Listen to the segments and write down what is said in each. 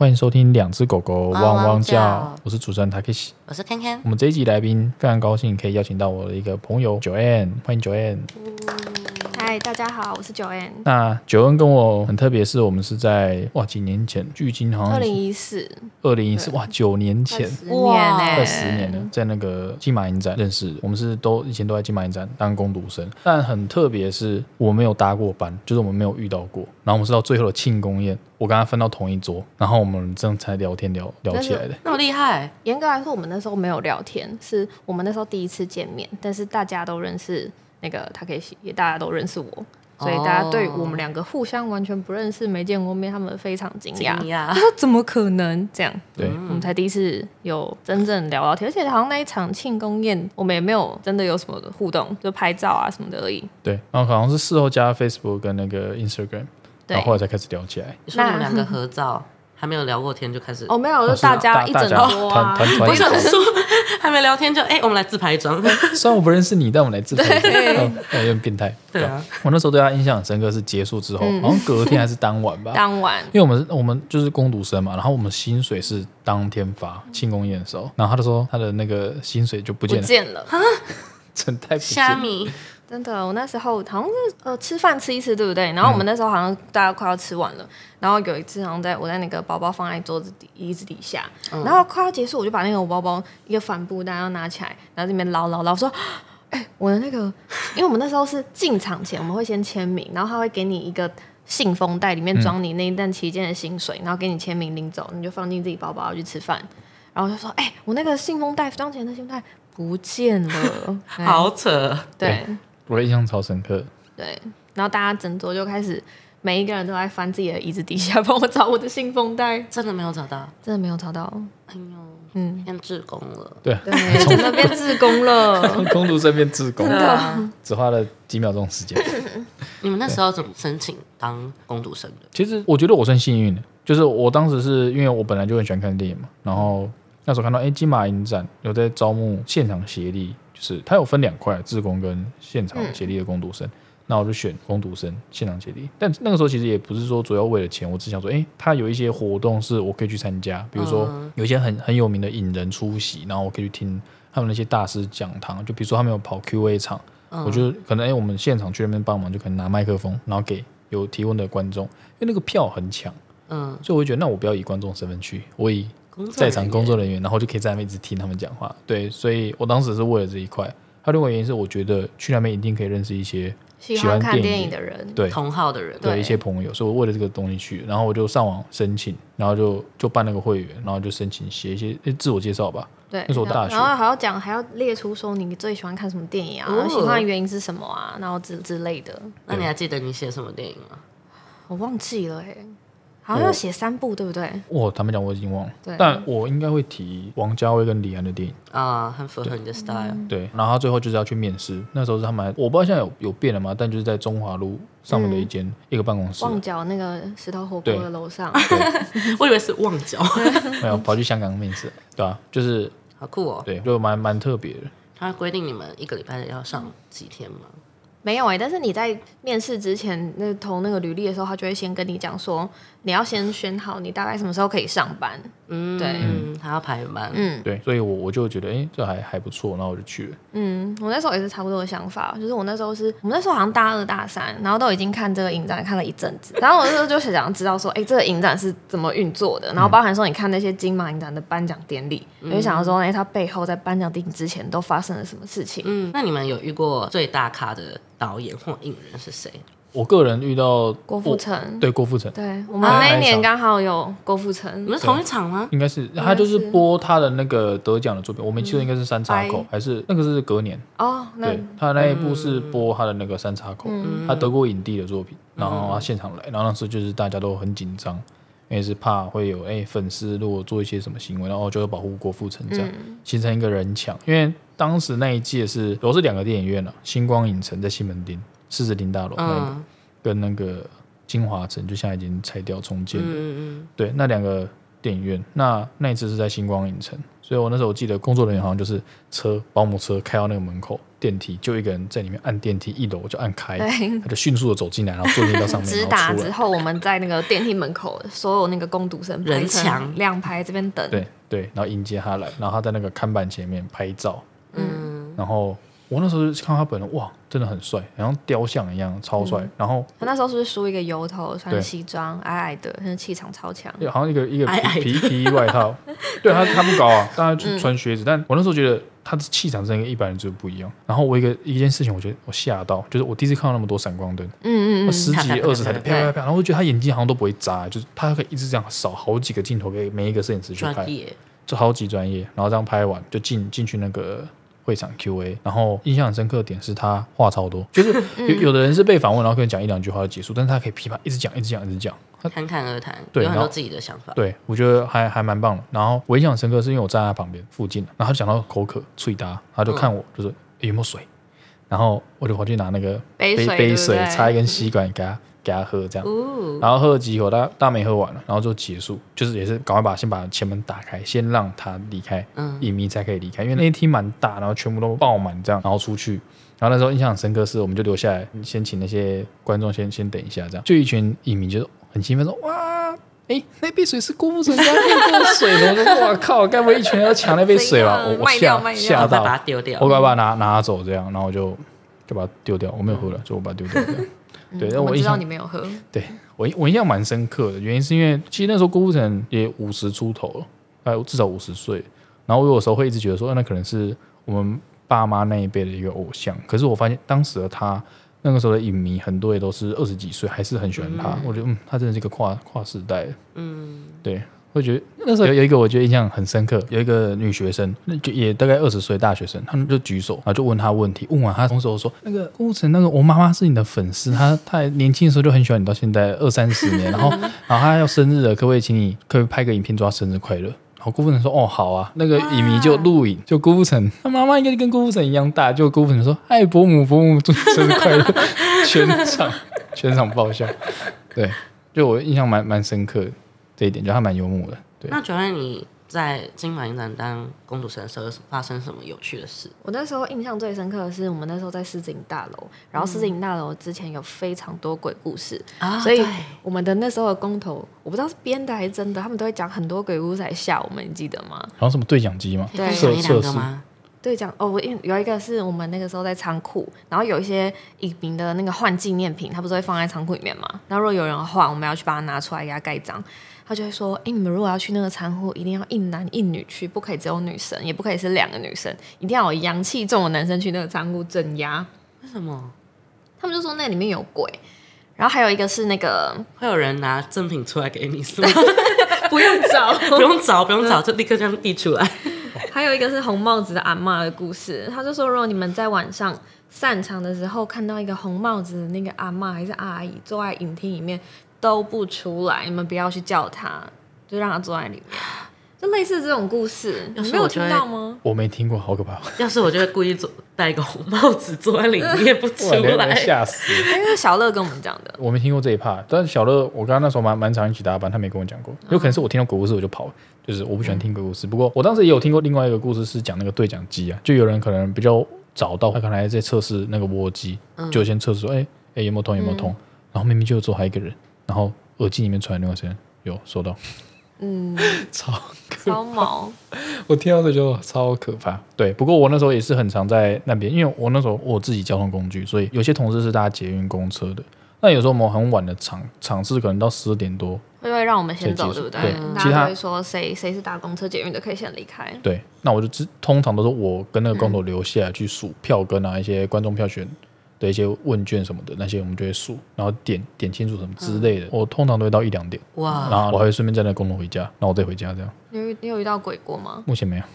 欢迎收听两只狗狗汪汪叫，我是主持人 Takeshi，我是 Ken Ken。我们这一集来宾非常高兴可以邀请到我的一个朋友 Joanne，欢迎 Joanne。嗨，大家好，我是 Joanne。那 Joanne 跟我很特别，是我们是在哇几年前，距今好像二零一四，二零一四哇九年前，十年呢，快十年了，在那个金马影展认识的，我们是都以前都在金马影展当工读生，但很特别是我没有搭过班，就是我们没有遇到过，然后我们是到最后的庆功宴。我跟他分到同一桌，然后我们这样才聊天聊聊起来的。那么厉害？严格来说，我们那时候没有聊天，是我们那时候第一次见面。但是大家都认识那个 Takeshi，也大家都认识我，所以大家对我们两个互相完全不认识、没见过面，他们非常惊讶。他说：“怎么可能这样？”对，我们才第一次有真正聊到天，而且好像那一场庆功宴，我们也没有真的有什么互动，就拍照啊什么的而已。对，然后好像是事后加 Facebook 跟那个 Instagram。然后后来才开始聊起来。你说你们两个 合照，还没有聊过天就开始？哦，没有，就大家一整桌啊。我想说，还没聊天就哎，我们来自拍一张。虽然我不认识你，但我们来自拍一张。有点变态。对啊，我那时候对他印象很深刻，是结束之后，好像隔天还是当晚吧。当晚，因为我们我们就是工读生嘛，然后我们薪水是当天发庆功宴的时候，然后他就说他的那个薪水就不见了，不见了，真太虾米。真的，我那时候好像是呃吃饭吃一吃，对不对？然后我们那时候好像大家快要吃完了，嗯、然后有一次好像在我在那个包包放在桌子底椅子底下，嗯、然后快要结束，我就把那个我包包一个帆布袋要拿起来，然后这边捞捞捞说，哎、欸，我的那个，因为我们那时候是进场前我们会先签名，然后他会给你一个信封袋，里面装你那一段期间的薪水，嗯、然后给你签名领走，你就放进自己包包要去吃饭，然后就说，哎、欸，我那个信封袋装钱的信封袋不见了，好扯，对。我的印象超深刻。对，然后大家整桌就开始，每一个人都在翻自己的椅子底下帮我找我的信封袋，真的没有找到，真的没有找到。哎呦，嗯，变志工了。对，对，真的变志工了。工读生变志工了，只花了几秒钟时间。你们那时候怎么申请当工读生的？其实我觉得我算幸运的，就是我当时是因为我本来就很喜欢看电影嘛，然后那时候看到哎金马影展有在招募现场协力。是，它有分两块，自工跟现场协力的工读生。嗯、那我就选工读生，现场接力。但那个时候其实也不是说主要为了钱，我只想说，哎、欸，他有一些活动是我可以去参加，比如说有一些很很有名的影人出席，然后我可以去听他们那些大师讲堂。就比如说他们有跑 Q&A 场，嗯、我就可能哎、欸，我们现场去那边帮忙，就可能拿麦克风，然后给有提问的观众，因为那个票很抢，嗯，所以我会觉得那我不要以观众身份去，我以。在场工作人员，然后就可以在那边一直听他们讲话。对，所以我当时是为了这一块。还有另外原因是，我觉得去那边一定可以认识一些喜欢看电影的人，对同好的人，对一些朋友。所以我为了这个东西去，然后我就上网申请，然后就就办那个会员，然后就申请写一些自我介绍吧。对，那是我大学，然后还要讲，还要列出说你最喜欢看什么电影啊，喜欢的原因是什么啊，然后之之类的。那你还记得你写什么电影吗？我忘记了哎。好像要写三部，对不对？我坦白讲，我已经忘了。但我应该会提王家卫跟李安的电影啊，很符合你的 style。对，然后他最后就是要去面试。那时候是他们，我不知道现在有有变了吗？但就是在中华路上面的一间一个办公室，旺角那个石头火锅的楼上。我以为是旺角，没有跑去香港面试，对啊？就是好酷哦，对，就蛮蛮特别的。他规定你们一个礼拜要上几天吗？没有哎、欸，但是你在面试之前，那投那个履历的时候，他就会先跟你讲说，你要先选好你大概什么时候可以上班。嗯，对，嗯，还要排班。嗯，对，所以我我就觉得，哎、欸，这还还不错，然后我就去了。嗯，我那时候也是差不多的想法，就是我那时候是我们那时候好像大二大三，然后都已经看这个影展看了一阵子，然后我那时候就想想知道说，哎、欸，这个影展是怎么运作的，然后包含说你看那些金马影展的颁奖典礼，我、嗯、就想要说，哎、欸，他背后在颁奖典礼之前都发生了什么事情？嗯，那你们有遇过最大咖的？导演或影人是谁？我个人遇到郭富城，对郭富城，对我们那一年刚好有郭富城，我们是同一场吗？应该是，他就是播他的那个得奖的作品，我们记得应该是三叉口，还是那个是隔年。哦？对，他那一部是播他的那个三叉口，他得过影帝的作品，然后他现场来，然后那时就是大家都很紧张，因为是怕会有哎粉丝如果做一些什么行为，然后就会保护郭富城这样，形成一个人墙，因为。当时那一届是都是两个电影院了，星光影城在西门町狮子林大楼那个，嗯、跟那个金华城就现在已经拆掉重建了。嗯嗯对，那两个电影院，那那一次是在星光影城，所以我那时候我记得工作人员好像就是车保姆车开到那个门口，电梯，就一个人在里面按电梯，一楼就按开，对他就迅速的走进来，然后坐进到上面，直。达之后，我们在那个电梯门口，所有那个工读生人成墙两排这边等。对对，然后迎接他来，然后他在那个看板前面拍照，嗯，然后我那时候就看到他本人，哇，真的很帅，好像雕像一样，超帅。然后他那时候是不是梳一个油头，穿西装，矮矮的，但是气场超强。好像一个一个皮皮皮衣外套，对他他不高啊，但他就穿靴子。但我那时候觉得他的气场真的跟一般人就不一样。然后我一个一件事情，我觉得我吓到，就是我第一次看到那么多闪光灯，嗯嗯嗯，十几二十台的啪啪啪啪，然后我觉得他眼睛好像都不会眨，就是他可以一直这样扫好几个镜头给每一个摄影师去拍，就超级专业。然后这样拍完就进进去那个。会场 Q&A，然后印象很深刻的点是他话超多，就是有有的人是被访问，然后可能讲一两句话就结束，但是他可以批判一直讲，一直讲，一直讲。侃侃而谈，对有很多自己的想法。对，我觉得还还蛮棒的。然后我印象深刻是因为我站在他旁边附近，然后他讲到口渴、脆搭，他就看我，就是、欸、有没有水，然后我就跑去拿那个杯水杯杯水插一根吸管给他给他喝，这样。哦，然后喝了几口，大大没喝完了，然后就结束，就是也是赶快把先把前门打开，先让他离开，嗯影迷才可以离开，因为那一厅蛮大，然后全部都爆满这样，然后出去，然后那时候印象很深刻是，我们就留下来，先请那些观众先先等一下，这样，就一群影迷就很兴奋说哇，哎，那杯水是郭富城家那杯水，我说哇靠，该不会一群人要抢那杯水吧？我我吓吓到然后再把，它丢掉。我赶快把它拿拿走这样，然后就就把它丢掉，我没有喝了，就我把它丢掉。对，嗯我们知道但我印象你没有喝，对我我印象蛮深刻的，原因是因为其实那时候郭富城也五十出头了，哎，至少五十岁。然后我有时候会一直觉得说，那可能是我们爸妈那一辈的一个偶像。可是我发现当时的他，那个时候的影迷很多也都是二十几岁，还是很喜欢他。我觉得，嗯，他真的是一个跨跨时代的。嗯，对，我觉得那时候有有一个我觉得印象很深刻，有一个女学生，那就也大概二十岁大学生，他们就举手，然后就问她问题，问完他同时我说，那个郭富城，那个我妈妈是你的粉丝，她她年轻的时候就很喜欢你，到现在二三十年，然后 然后她要生日了，可不可以请你可不可以拍个影片祝她生日快乐？然后郭富城说：“哦，好啊。”那个影迷就录影，就郭富城，他妈妈应该跟郭富城一样大。就郭富城说：“嗨，伯母，伯母，祝你生日快乐！” 全场全场爆笑。对，就我印象蛮蛮深刻的这一点，就他蛮幽默的。对，那九月你在金马影展当公主神的时候，发生什么有趣的事？我那时候印象最深刻的是，我们那时候在狮子营大楼，然后狮子营大楼之前有非常多鬼故事，啊所以我们的那时候的工头，我不知道是编的还是真的，他们都会讲很多鬼故事来吓我们，你记得吗？然后什么对讲机吗，对可以分享一两测试个吗？对，讲哦，我因有一个是我们那个时候在仓库，然后有一些影迷的那个换纪念品，他不是会放在仓库里面嘛？然后如果有人换，我们要去把它拿出来给他盖章。他就会说：“哎，你们如果要去那个仓库，一定要一男一女去，不可以只有女生，也不可以是两个女生，一定要有阳气重的男生去那个仓库镇压。为什么他们就说那里面有鬼。然后还有一个是那个会有人拿赠品出来给你？是吗？不用找，不用找，不用找，就立刻这样递出来。还有一个是红帽子的阿妈的故事。他就说，如果你们在晚上散场的时候看到一个红帽子的那个阿妈还是阿姨坐在影厅里面。”都不出来，你们不要去叫他，就让他坐在里面。就类似这种故事，你没有听到吗？我没听过，好可怕。要是我就会故意坐戴一个红帽子坐在里面 不出来，吓死！因为小乐跟我们讲的，我没听过这一趴。但是小乐，我刚刚那时候蛮蛮常一起搭班，他没跟我讲过。有可能是我听到鬼故事我就跑，就是我不喜欢听鬼故事。不过我当时也有听过另外一个故事，是讲那个对讲机啊，就有人可能比较早到，他可能还在测试那个窝机，就先测试说，哎哎有没有通有没有通，然后明明就坐还一个人，然后。耳机里面传来那个声音，有收到，嗯，超超毛，我听到这就超可怕。对，不过我那时候也是很常在那边，因为我那时候我自己交通工具，所以有些同事是搭捷运公车的。那有时候我们很晚的场场次，可能到十二点多，会会让我们先走，对不对？对，大家都会说谁谁是搭公车、捷运的，可以先离开。对，那我就只通常都是我跟那个工头留下来去数票根啊，一些观众票选。的一些问卷什么的，那些我们就会数，然后点点清楚什么之类的。嗯、我通常都会到一两点，哇，然后我还会顺便在那工作回家，然后我再回家这样。你有你有遇到鬼过吗？目前没有。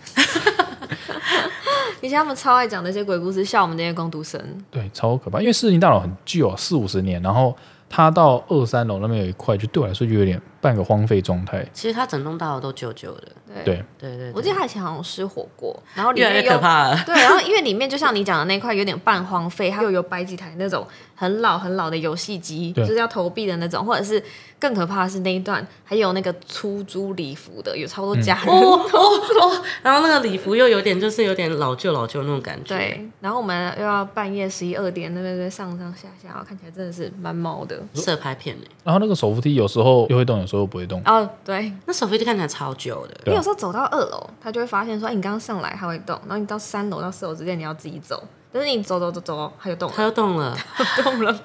以前他们超爱讲那些鬼故事，笑我们那些工读生。对，超可怕，因为世新大楼很旧啊，四五十年，然后它到二三楼那边有一块，就对我来说就有点半个荒废状态。其实它整栋大楼都旧旧的。对对对对，我记得他以前好像失火过，然后里越来面又越可怕了。对，然后因为里面就像你讲的那块有点半荒废，它又有摆几台那种很老很老的游戏机，就是要投币的那种，或者是更可怕的是那一段还有那个出租礼服的，有超多家人。哦哦哦，然后那个礼服又有点就是有点老旧老旧那种感觉。对，然后我们又要半夜十一二点那边在上上下下，然后看起来真的是蛮毛的。色拍片呢？然后那个手扶梯有时候又会动，有时候又不会动。哦，对，那手扶梯看起来超旧的。你有时候走到二楼，他就会发现说，哎，你刚刚上来它会动，然后你到三楼到四楼之间你要自己走，但是你走走走走，它就动了，它又动了，动了。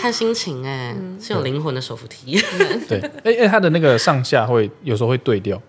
看心情哎，是有灵魂的手扶梯。对，哎哎，它的那个上下会有时候会对调，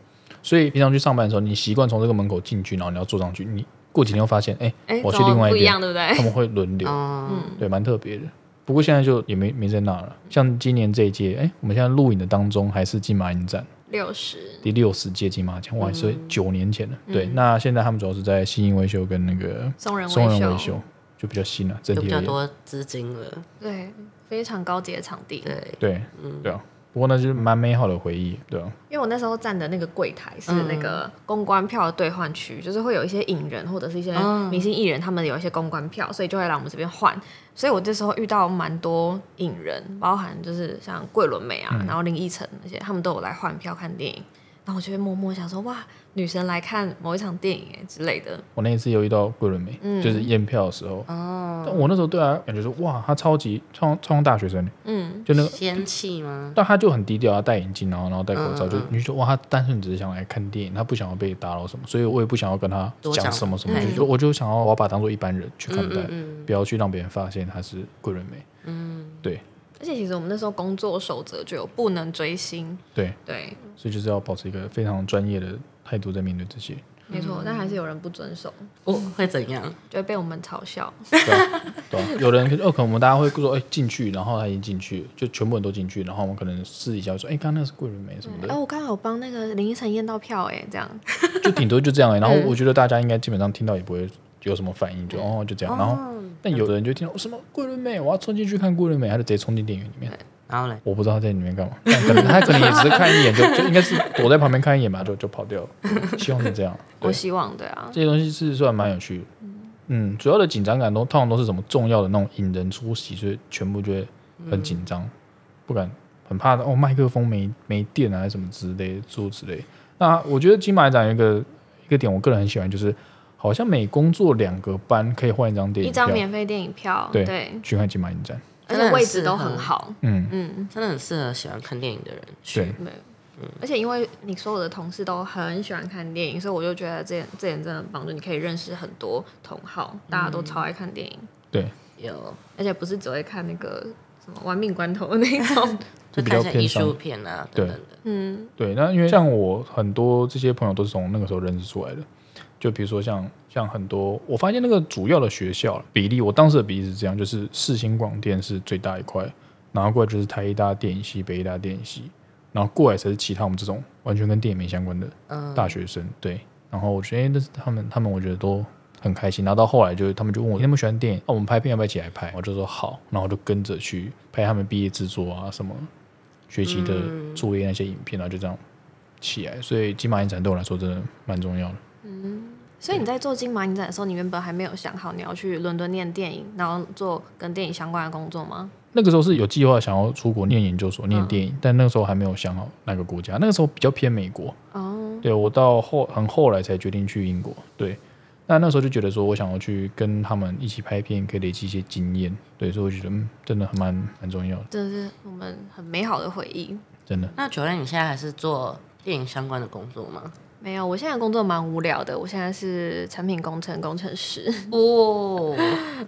所以平常去上班的时候，你习惯从这个门口进去，然后你要坐上去，你过几天会发现，哎，哎，我去另外一边，不一样，对不对？他们会轮流，嗯，对，蛮特别的。不过现在就也没没在那了。像今年这一届，哎，我们现在录影的当中还是金马影展六十第六十届金马奖，哇，所以九年前了。嗯对，那现在他们主要是在新营维修跟那个松仁松仁维维修，就比较新了，整有体。比较多资金了。对，非常高级的场地。对，对，对啊。不过那就是蛮美好的回忆，对啊。因为我那时候站的那个柜台是那个公关票的兑换区，就是会有一些影人或者是一些明星艺人，他们有一些公关票，所以就会来我们这边换。所以我这时候遇到蛮多影人，包含就是像桂纶镁啊，然后林依晨那些，他们都有来换票看电影。然后我就会默默想说，哇，女神来看某一场电影哎之类的。我那一次有遇到桂纶镁，就是验票的时候。哦。但我那时候对她感觉说，哇，她超级超超像大学生。嗯。就那个仙气吗？但她就很低调，她戴眼镜，然后然后戴口罩，就你就说哇，她单纯只是想来看电影，她不想要被打扰什么，所以我也不想要跟她讲什么什么，就我就想要我要把她当做一般人去看待，不要去让别人发现她是桂纶镁。嗯。对。而且其实我们那时候工作守则就有不能追星。对对，所以就是要保持一个非常专业的态度在面对这些。没错，但还是有人不遵守。哦，会怎样？就会被我们嘲笑。对对，有人哦，可能我们大家会说，哎，进去，然后他已经进去，就全部人都进去，然后我们可能试一下说，哎，刚刚那个是桂纶镁什么的。哎，我刚好帮那个林依晨验到票，哎，这样。就顶多就这样哎，然后我觉得大家应该基本上听到也不会有什么反应，就哦就这样。然后，但有的人就听到什么桂纶镁，我要冲进去看桂纶镁，他就直接冲进电影院里面。然后嘞，我不知道他在里面干嘛，但可能他可能也只是看一眼就 就应该是躲在旁边看一眼吧，就就跑掉了。希望是这样。我希望对啊，这些东西是算蛮有趣的。嗯，主要的紧张感都通常都是什么重要的那种引人出席，所以全部就会很紧张，不敢很怕哦麦克风没没电啊，什么之类诸如此类。那我觉得金马奖有一个一个点，我个人很喜欢，就是好像每工作两个班可以换一张电影票，一张免费电影票，对，对。去看金马影展。而且位置都很好，嗯。嗯，真的很适合喜欢看电影的人去。对，嗯，而且因为你所有的同事都很喜欢看电影，所以我就觉得这点这点真的很棒，就你可以认识很多同好，大家都超爱看电影。对，有，而且不是只会看那个什么玩命关头的那种，就比较偏艺术片啊等等的。嗯，对，那因为像我很多这些朋友都是从那个时候认识出来的。就比如说像像很多，我发现那个主要的学校比例，我当时的比例是这样，就是世新广电是最大一块，然后过来就是台艺大电影系、北艺大电影系，然后过来才是其他我们这种完全跟电影没相关的大学生。对，然后我觉得那是他们，他们我觉得都很开心。然后到后来就他们就问我，你们喜欢电影？那、啊、我们拍片要不要一起来拍？我就说好，然后就跟着去拍他们毕业制作啊，什么学习的作业那些影片，然后就这样起来。所以金马影展对我来说真的蛮重要的。嗯，所以你在做金马影展的时候，你原本还没有想好你要去伦敦念电影，然后做跟电影相关的工作吗？那个时候是有计划想要出国念研究所、念电影，嗯、但那个时候还没有想好哪个国家。那个时候比较偏美国。哦，对，我到后很后来才决定去英国。对，那那时候就觉得说我想要去跟他们一起拍片，可以累积一些经验。对，所以我觉得嗯，真的还蛮蛮重要的。这是我们很美好的回忆。真的。那 Joanne，你现在还是做电影相关的工作吗？没有，我现在工作蛮无聊的。我现在是产品工程工程师，哦，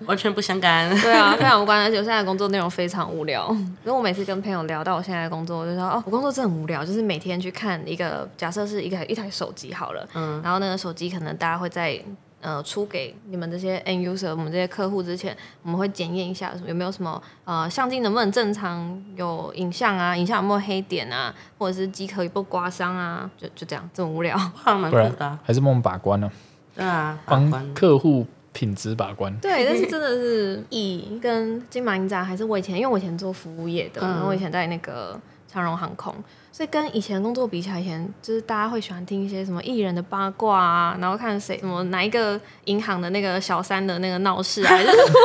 完全不相干。对啊，非常无关。而且我现在工作内容非常无聊。因为我每次跟朋友聊到我现在的工作，我就说哦，我工作真的很无聊，就是每天去看一个，假设是一个一台手机好了，嗯，然后那个手机可能大家会在。呃，出给你们这些 end user，我们这些客户之前，我们会检验一下有没有什么呃相机能不能正常有影像啊，影像有没有黑点啊，或者是机壳有没有刮伤啊，就就这样，这么无聊，还蛮酷的、啊，还是帮我们把关呢、啊？对啊，帮客户品质把关。对，但是真的是以跟金马影展还是我以前，因为我以前做服务业的，然后我以前在那个长荣航空。所以跟以前工作比起来，以前就是大家会喜欢听一些什么艺人的八卦啊，然后看谁什么哪一个银行的那个小三的那个闹事啊，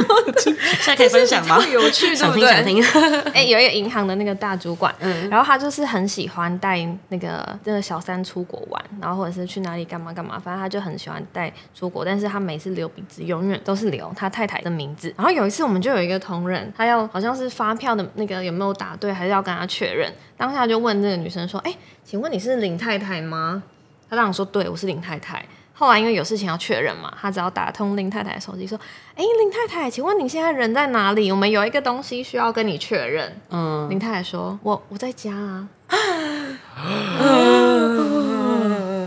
现在可以分享吗？有趣，想听想听。哎、欸，有一个银行的那个大主管，嗯，然后他就是很喜欢带那个那个小三出国玩，然后或者是去哪里干嘛干嘛，反正他就很喜欢带出国，但是他每次留鼻子永远都是留他太太的名字。然后有一次我们就有一个同仁，他要好像是发票的那个有没有打对，还是要跟他确认。当下就问这个女生说：“哎、欸，请问你是林太太吗？”她当时说：“对，我是林太太。”后来因为有事情要确认嘛，他只要打通林太太的手机说：“哎、欸，林太太，请问你现在人在哪里？我们有一个东西需要跟你确认。”嗯，林太太说：“我我在家啊。”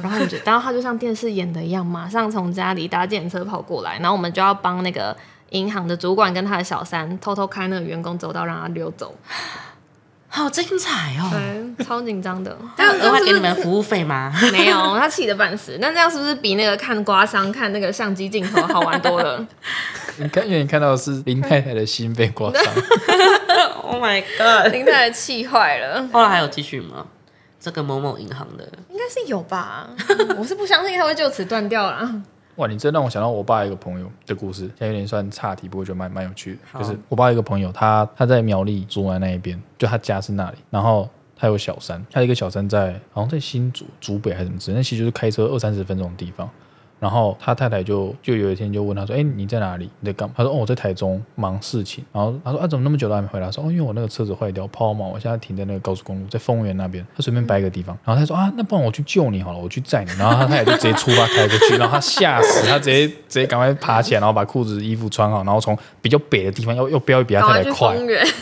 然后就，然后他就像电视演的一样，马上从家里搭计程车跑过来，然后我们就要帮那个银行的主管跟他的小三偷偷开那个员工走道，让他溜走。好精彩哦！对，超紧张的。他有额外给你们服务费吗？没有，他气得半死。那这样是不是比那个看刮伤、看那个相机镜头好玩多了？你看，因为你看到的是林太太的心被刮伤。Oh my god！林太太气坏了。后来还有继续吗？这个某某银行的应该是有吧？我是不相信他会就此断掉了。哇，你这让我想到我爸一个朋友的故事，现在有点算岔题，不过就蛮蛮有趣的。好就是我爸一个朋友，他他在苗栗竹南那一边，就他家是那里，然后他有小三，他有一个小三在好像在新竹竹北还是什么之类，那其实就是开车二三十分钟的地方。然后他太太就就有一天就问他说：“哎，你在哪里？你在干嘛？”他说：“哦，我在台中忙事情。”然后他说：“啊，怎么那么久都还没回来？”说：“哦，因为我那个车子坏掉，抛锚，我现在停在那个高速公路，在丰原那边。”他随便掰一个地方，然后他说：“啊，那不然我去救你好了，我去载你。”然后他太太就直接出发开过去，然后他吓死，他直接直接赶快爬起来，然后把裤子衣服穿好，然后从比较北的地方要要飙比他太太快，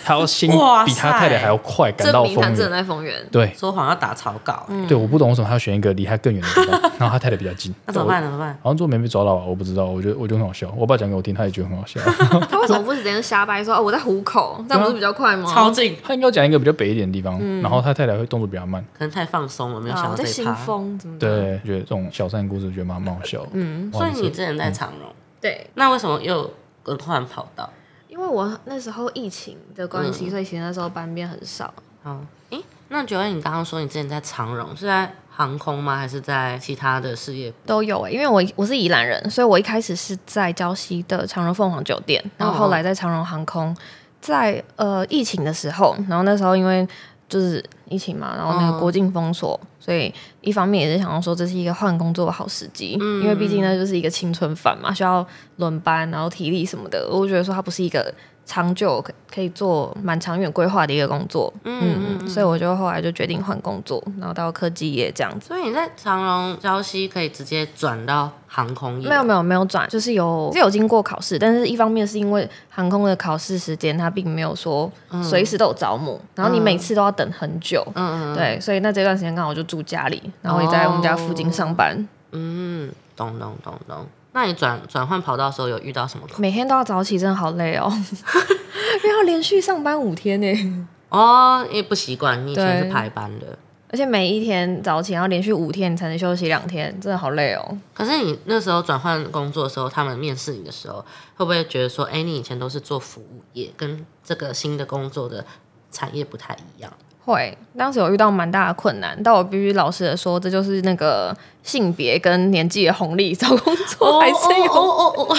他要先比他太太还要快赶到丰原。在丰原，对，说谎要打草稿。对，我不懂为什么他要选一个离他更远的地方，然后他太太比较近。那怎么办？怎么办？好像最后没被抓到吧。我不知道，我觉得我觉得很好笑。我爸讲给我听，他也觉得很好笑。他为什么不是直接瞎掰说哦，我在虎口，这样不是比较快吗？超近。他应该讲一个比较北一点的地方，嗯、然后他太太会动作比较慢，可能太放松了，没有想到这一趴。在新丰怎么？对，觉得这种小三故事觉得蛮蛮好笑。嗯，所以你之前在长荣，嗯、对，那为什么又更换跑道？因为我那时候疫情的关系，嗯、所以其实那时候班变很少。好，诶，那觉得你刚刚说你之前在长荣是在？航空吗？还是在其他的事业都有诶、欸，因为我我是宜兰人，所以我一开始是在礁溪的长荣凤凰酒店，然后后来在长荣航空，在呃疫情的时候，然后那时候因为就是疫情嘛，然后那个国境封锁，嗯、所以一方面也是想要说这是一个换工作的好时机，嗯、因为毕竟那就是一个青春饭嘛，需要轮班，然后体力什么的，我觉得说它不是一个。长久可可以做蛮长远规划的一个工作，嗯嗯，所以我就后来就决定换工作，然后到科技业这样子。所以你在长隆礁溪可以直接转到航空业？没有没有没有转，就是有是有经过考试，但是一方面是因为航空的考试时间它并没有说随时都有招募，嗯、然后你每次都要等很久，嗯嗯，对，所以那这段时间刚好就住家里，然后也在我们家附近上班，哦、嗯，懂懂懂懂。那你转转换跑道的时候有遇到什么？每天都要早起，真的好累哦，因为要连续上班五天呢。哦，因为不习惯，你以前是排班的，而且每一天早起，然后连续五天你才能休息两天，真的好累哦。可是你那时候转换工作的时候，他们面试你的时候，会不会觉得说，哎，你以前都是做服务业，跟这个新的工作的产业不太一样？会，当时有遇到蛮大的困难，但我必须老实的说，这就是那个性别跟年纪的红利，找工作还是有哦哦哦，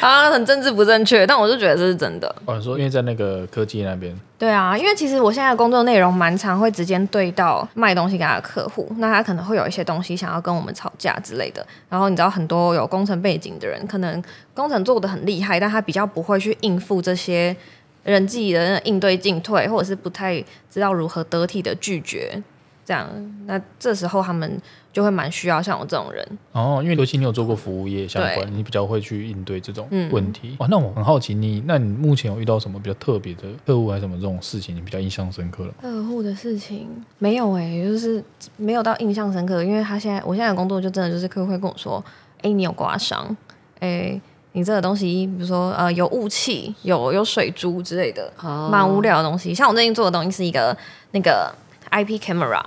啊，很政治不正确，但我就觉得这是真的。我说，因为在那个科技那边，对啊，因为其实我现在的工作内容蛮常会直接对到卖东西给他的客户，那他可能会有一些东西想要跟我们吵架之类的，然后你知道很多有工程背景的人，可能工程做的很厉害，但他比较不会去应付这些。人际的应对进退，或者是不太知道如何得体的拒绝，这样，那这时候他们就会蛮需要像我这种人。哦，因为尤其你有做过服务业相关，你比较会去应对这种问题。哇、嗯哦，那我很好奇你，你那你目前有遇到什么比较特别的客户还是什么这种事情，你比较印象深刻了？客户的事情没有哎、欸，就是没有到印象深刻，因为他现在我现在的工作就真的就是客户会跟我说，哎、欸，你有刮伤，哎、欸。你这个东西，比如说呃，有雾气、有有水珠之类的，蛮、oh. 无聊的东西。像我最近做的东西是一个那个 IP camera，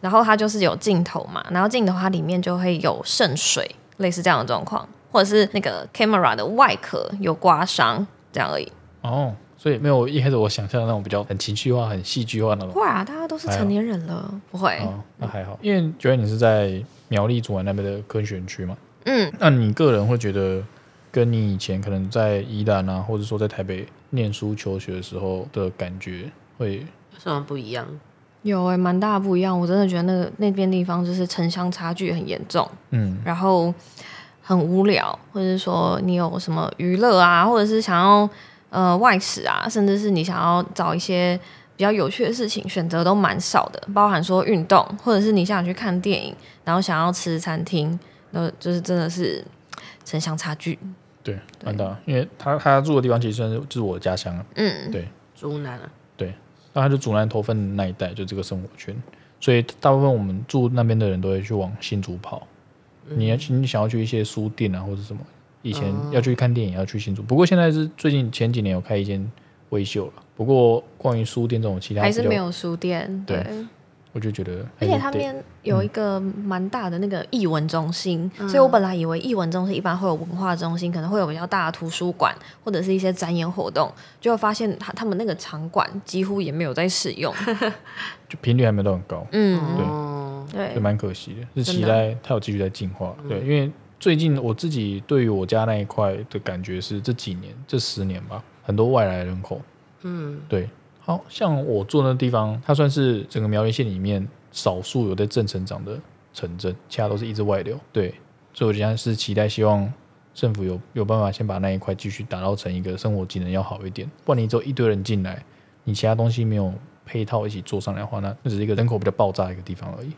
然后它就是有镜头嘛，然后镜头它里面就会有渗水，类似这样的状况，或者是那个 camera 的外壳有刮伤，这样而已。哦，所以没有一开始我想象的那种比较很情绪化、很戏剧化那种。会啊，大家都是成年人了，不会。哦，那还好，因为觉得你是在苗栗竹南那边的科学园区嘛。嗯，那你个人会觉得，跟你以前可能在宜兰啊，或者说在台北念书求学的时候的感觉，会有什么不一样？有诶、欸，蛮大的不一样。我真的觉得那个那边地方就是城乡差距很严重，嗯，然后很无聊，或者是说你有什么娱乐啊，或者是想要呃外食啊，甚至是你想要找一些比较有趣的事情，选择都蛮少的。包含说运动，或者是你想去看电影，然后想要吃餐厅，那就是真的是城乡差距。对，蛮大。因为他他住的地方其实算是就是我的家乡啊，嗯，对，竹南啊。那他就竹南头份那一带，就这个生活圈，所以大部分我们住那边的人都会去往新竹跑。嗯、你要你想要去一些书店啊，或者什么，以前要去看电影要去新竹，不过现在是最近前几年有开一间威秀了。不过关于书店这种其他还是没有书店，对。对我就觉得，而且他们有一个蛮大的那个艺文中心，嗯、所以我本来以为艺文中心一般会有文化中心，可能会有比较大的图书馆或者是一些展演活动，结果发现他他们那个场馆几乎也没有在使用，就频率还没到很高。嗯，对，对，蛮可惜的，是期待它有继续在进化。对，因为最近我自己对于我家那一块的感觉是这几年这十年吧，很多外来人口，嗯，对。好像我住的那地方，它算是整个苗栗县里面少数有在正成长的城镇，其他都是一直外流。对，所以我现在是期待，希望政府有有办法先把那一块继续打造成一个生活技能要好一点。不然你只有一堆人进来，你其他东西没有配套一起做上来的话，那那只是一个人口比较爆炸的一个地方而已。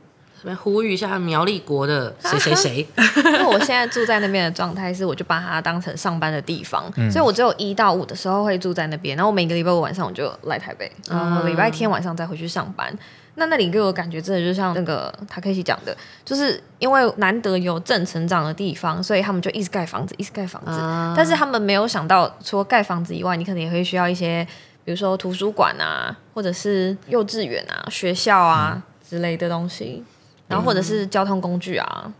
呼吁一下苗栗国的谁谁谁，因为我现在住在那边的状态是，我就把它当成上班的地方，嗯、所以我只有一到五的时候会住在那边，然后我每个礼拜五晚上我就来台北，然后礼拜天晚上再回去上班。嗯、那那里给我感觉真的就像那个塔克西讲的，就是因为难得有正成长的地方，所以他们就一直盖房子，一直盖房子。嗯、但是他们没有想到，除了盖房子以外，你可能也会需要一些，比如说图书馆啊，或者是幼稚园啊、学校啊、嗯、之类的东西。然后或者是交通工具啊，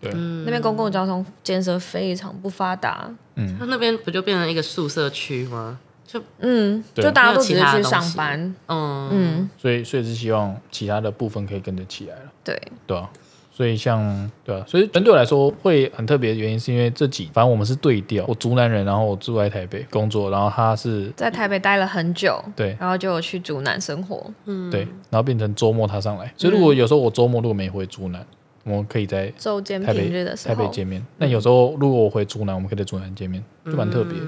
对，那边公共交通建设非常不发达，嗯，那那边不就变成一个宿舍区吗？就嗯，就大家都只是去上班，嗯。嗯，所以所以是希望其他的部分可以跟着起来了，对，对啊，所以像对啊，所以对我来说会很特别的原因是因为这几，反正我们是对调，我竹南人，然后我住在台北工作，然后他是在台北待了很久，对，然后就有去竹南生活，嗯，对，然后变成周末他上来，所以如果有时候我周末如果没回竹南，我们可以在周间台北台北见面。那有时候如果我回竹南，我们可以在竹南见面，就蛮特别，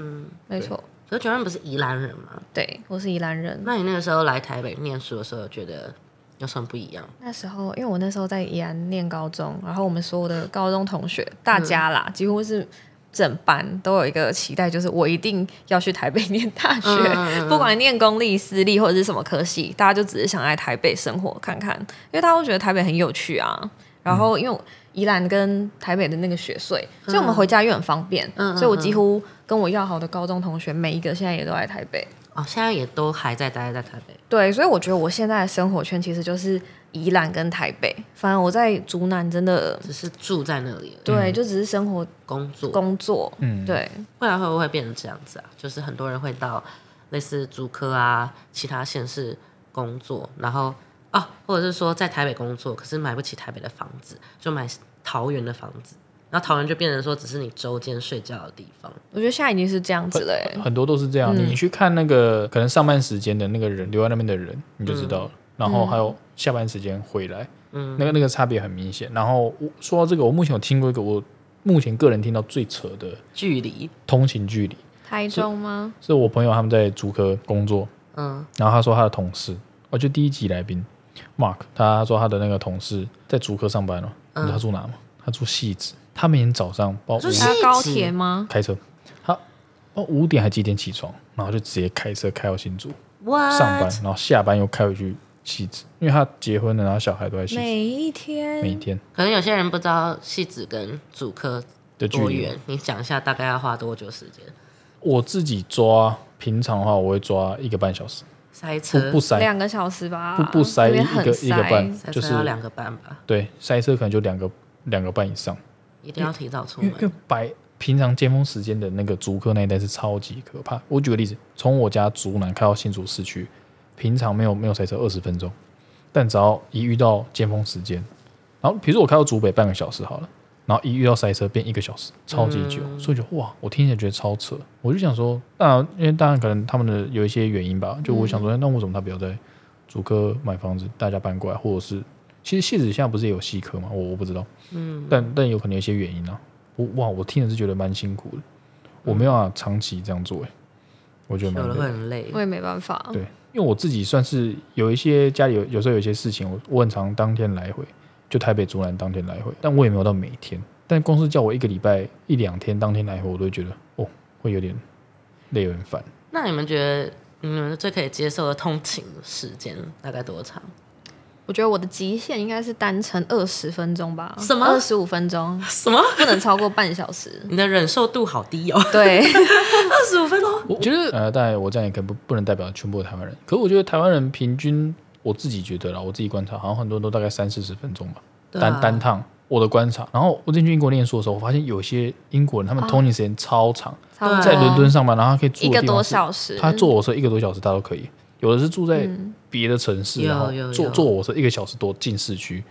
没错。可是九安不是宜兰人吗？对，我是宜兰人。那你那个时候来台北念书的时候，觉得有什么不一样？那时候，因为我那时候在宜安念高中，然后我们所有的高中同学，大家啦，几乎是整班都有一个期待，就是我一定要去台北 念大学，不管念公立、私立或者是什么科系，大家就只是想来台北生活看看，因为大家都觉得台北很有趣啊。然后，因为宜兰跟台北的那个学税，所以我们回家又很方便，所以我几乎。跟我要好的高中同学，每一个现在也都在台北哦，现在也都还在待在台北。对，所以我觉得我现在的生活圈其实就是宜兰跟台北。反正我在竹南真的只是住在那里，对，就只是生活工作工作。嗯，对。未来会不会变成这样子啊？就是很多人会到类似竹科啊，其他县市工作，然后哦，或者是说在台北工作，可是买不起台北的房子，就买桃园的房子。然后桃园就变成说，只是你周间睡觉的地方。我觉得现在已经是这样子了，欸，很多都是这样。嗯、你去看那个可能上班时间的那个人留在那边的人，你就知道了。嗯、然后还有下班时间回来，嗯，那个那个差别很明显。然后我说到这个，我目前有听过一个我目前个人听到最扯的距离，通勤距离。台中吗？是，是我朋友他们在竹科工作，嗯，然后他说他的同事，我就第一集来宾 Mark，他说他的那个同事在竹科上班了。你知道他住哪吗？他住汐止。他每天早上包括高铁吗？开车，他哦五点还几点起床，然后就直接开车开到新竹?上班，然后下班又开回去汐止，因为他结婚了，然后小孩都在汐止。每一天，每一天。可能有些人不知道汐止跟主科的距离，你讲一下大概要花多久时间？我自己抓，平常的话我会抓一个半小时，塞车不，不塞两个小时吧，不不塞一个塞一个半，就是要两个半吧。对，塞车可能就两个两个半以上。一定要提早出门，因为白平常尖峰时间的那个竹科那一带是超级可怕。我举个例子，从我家竹南开到新竹市区，平常没有没有塞车二十分钟，但只要一遇到尖峰时间，然后比如说我开到竹北半个小时好了。然后一遇到塞车，变一个小时，超级久，嗯、所以就哇，我听起来觉得超扯。我就想说，当然，因为当然可能他们的有一些原因吧。就我想说，嗯、那为什么他不要在竹科买房子，大家搬过来，或者是其实戏子现在不是也有西科吗？我我不知道，嗯，但但有可能有一些原因啊。我哇，我听的是觉得蛮辛苦的，我没有办法长期这样做，哎，我觉得蛮累，会很累，我也没办法。对，因为我自己算是有一些家里有有时候有一些事情，我我很常当天来回。就台北竹南当天来回，但我也没有到每天。但公司叫我一个礼拜一两天当天来回，我都会觉得哦，会有点累，有点烦。那你们觉得你们最可以接受的通勤时间大概多长？我觉得我的极限应该是单程二十分钟吧。什么？二十五分钟？什么？不能超过半小时？你的忍受度好低哦。对，二十五分钟。我觉得呃，当然我这样也可能不不能代表全部的台湾人。可是我觉得台湾人平均。我自己觉得啦，我自己观察，好像很多人都大概三四十分钟吧，啊、单单趟。我的观察，然后我进去英国念书的时候，我发现有些英国人他们通勤时间超长，啊、在伦敦上班，然后他可以住一个多小时，他坐火车一个多小时他都可以。有的是住在别的城市，嗯、然后坐坐火车一个小时多进市区。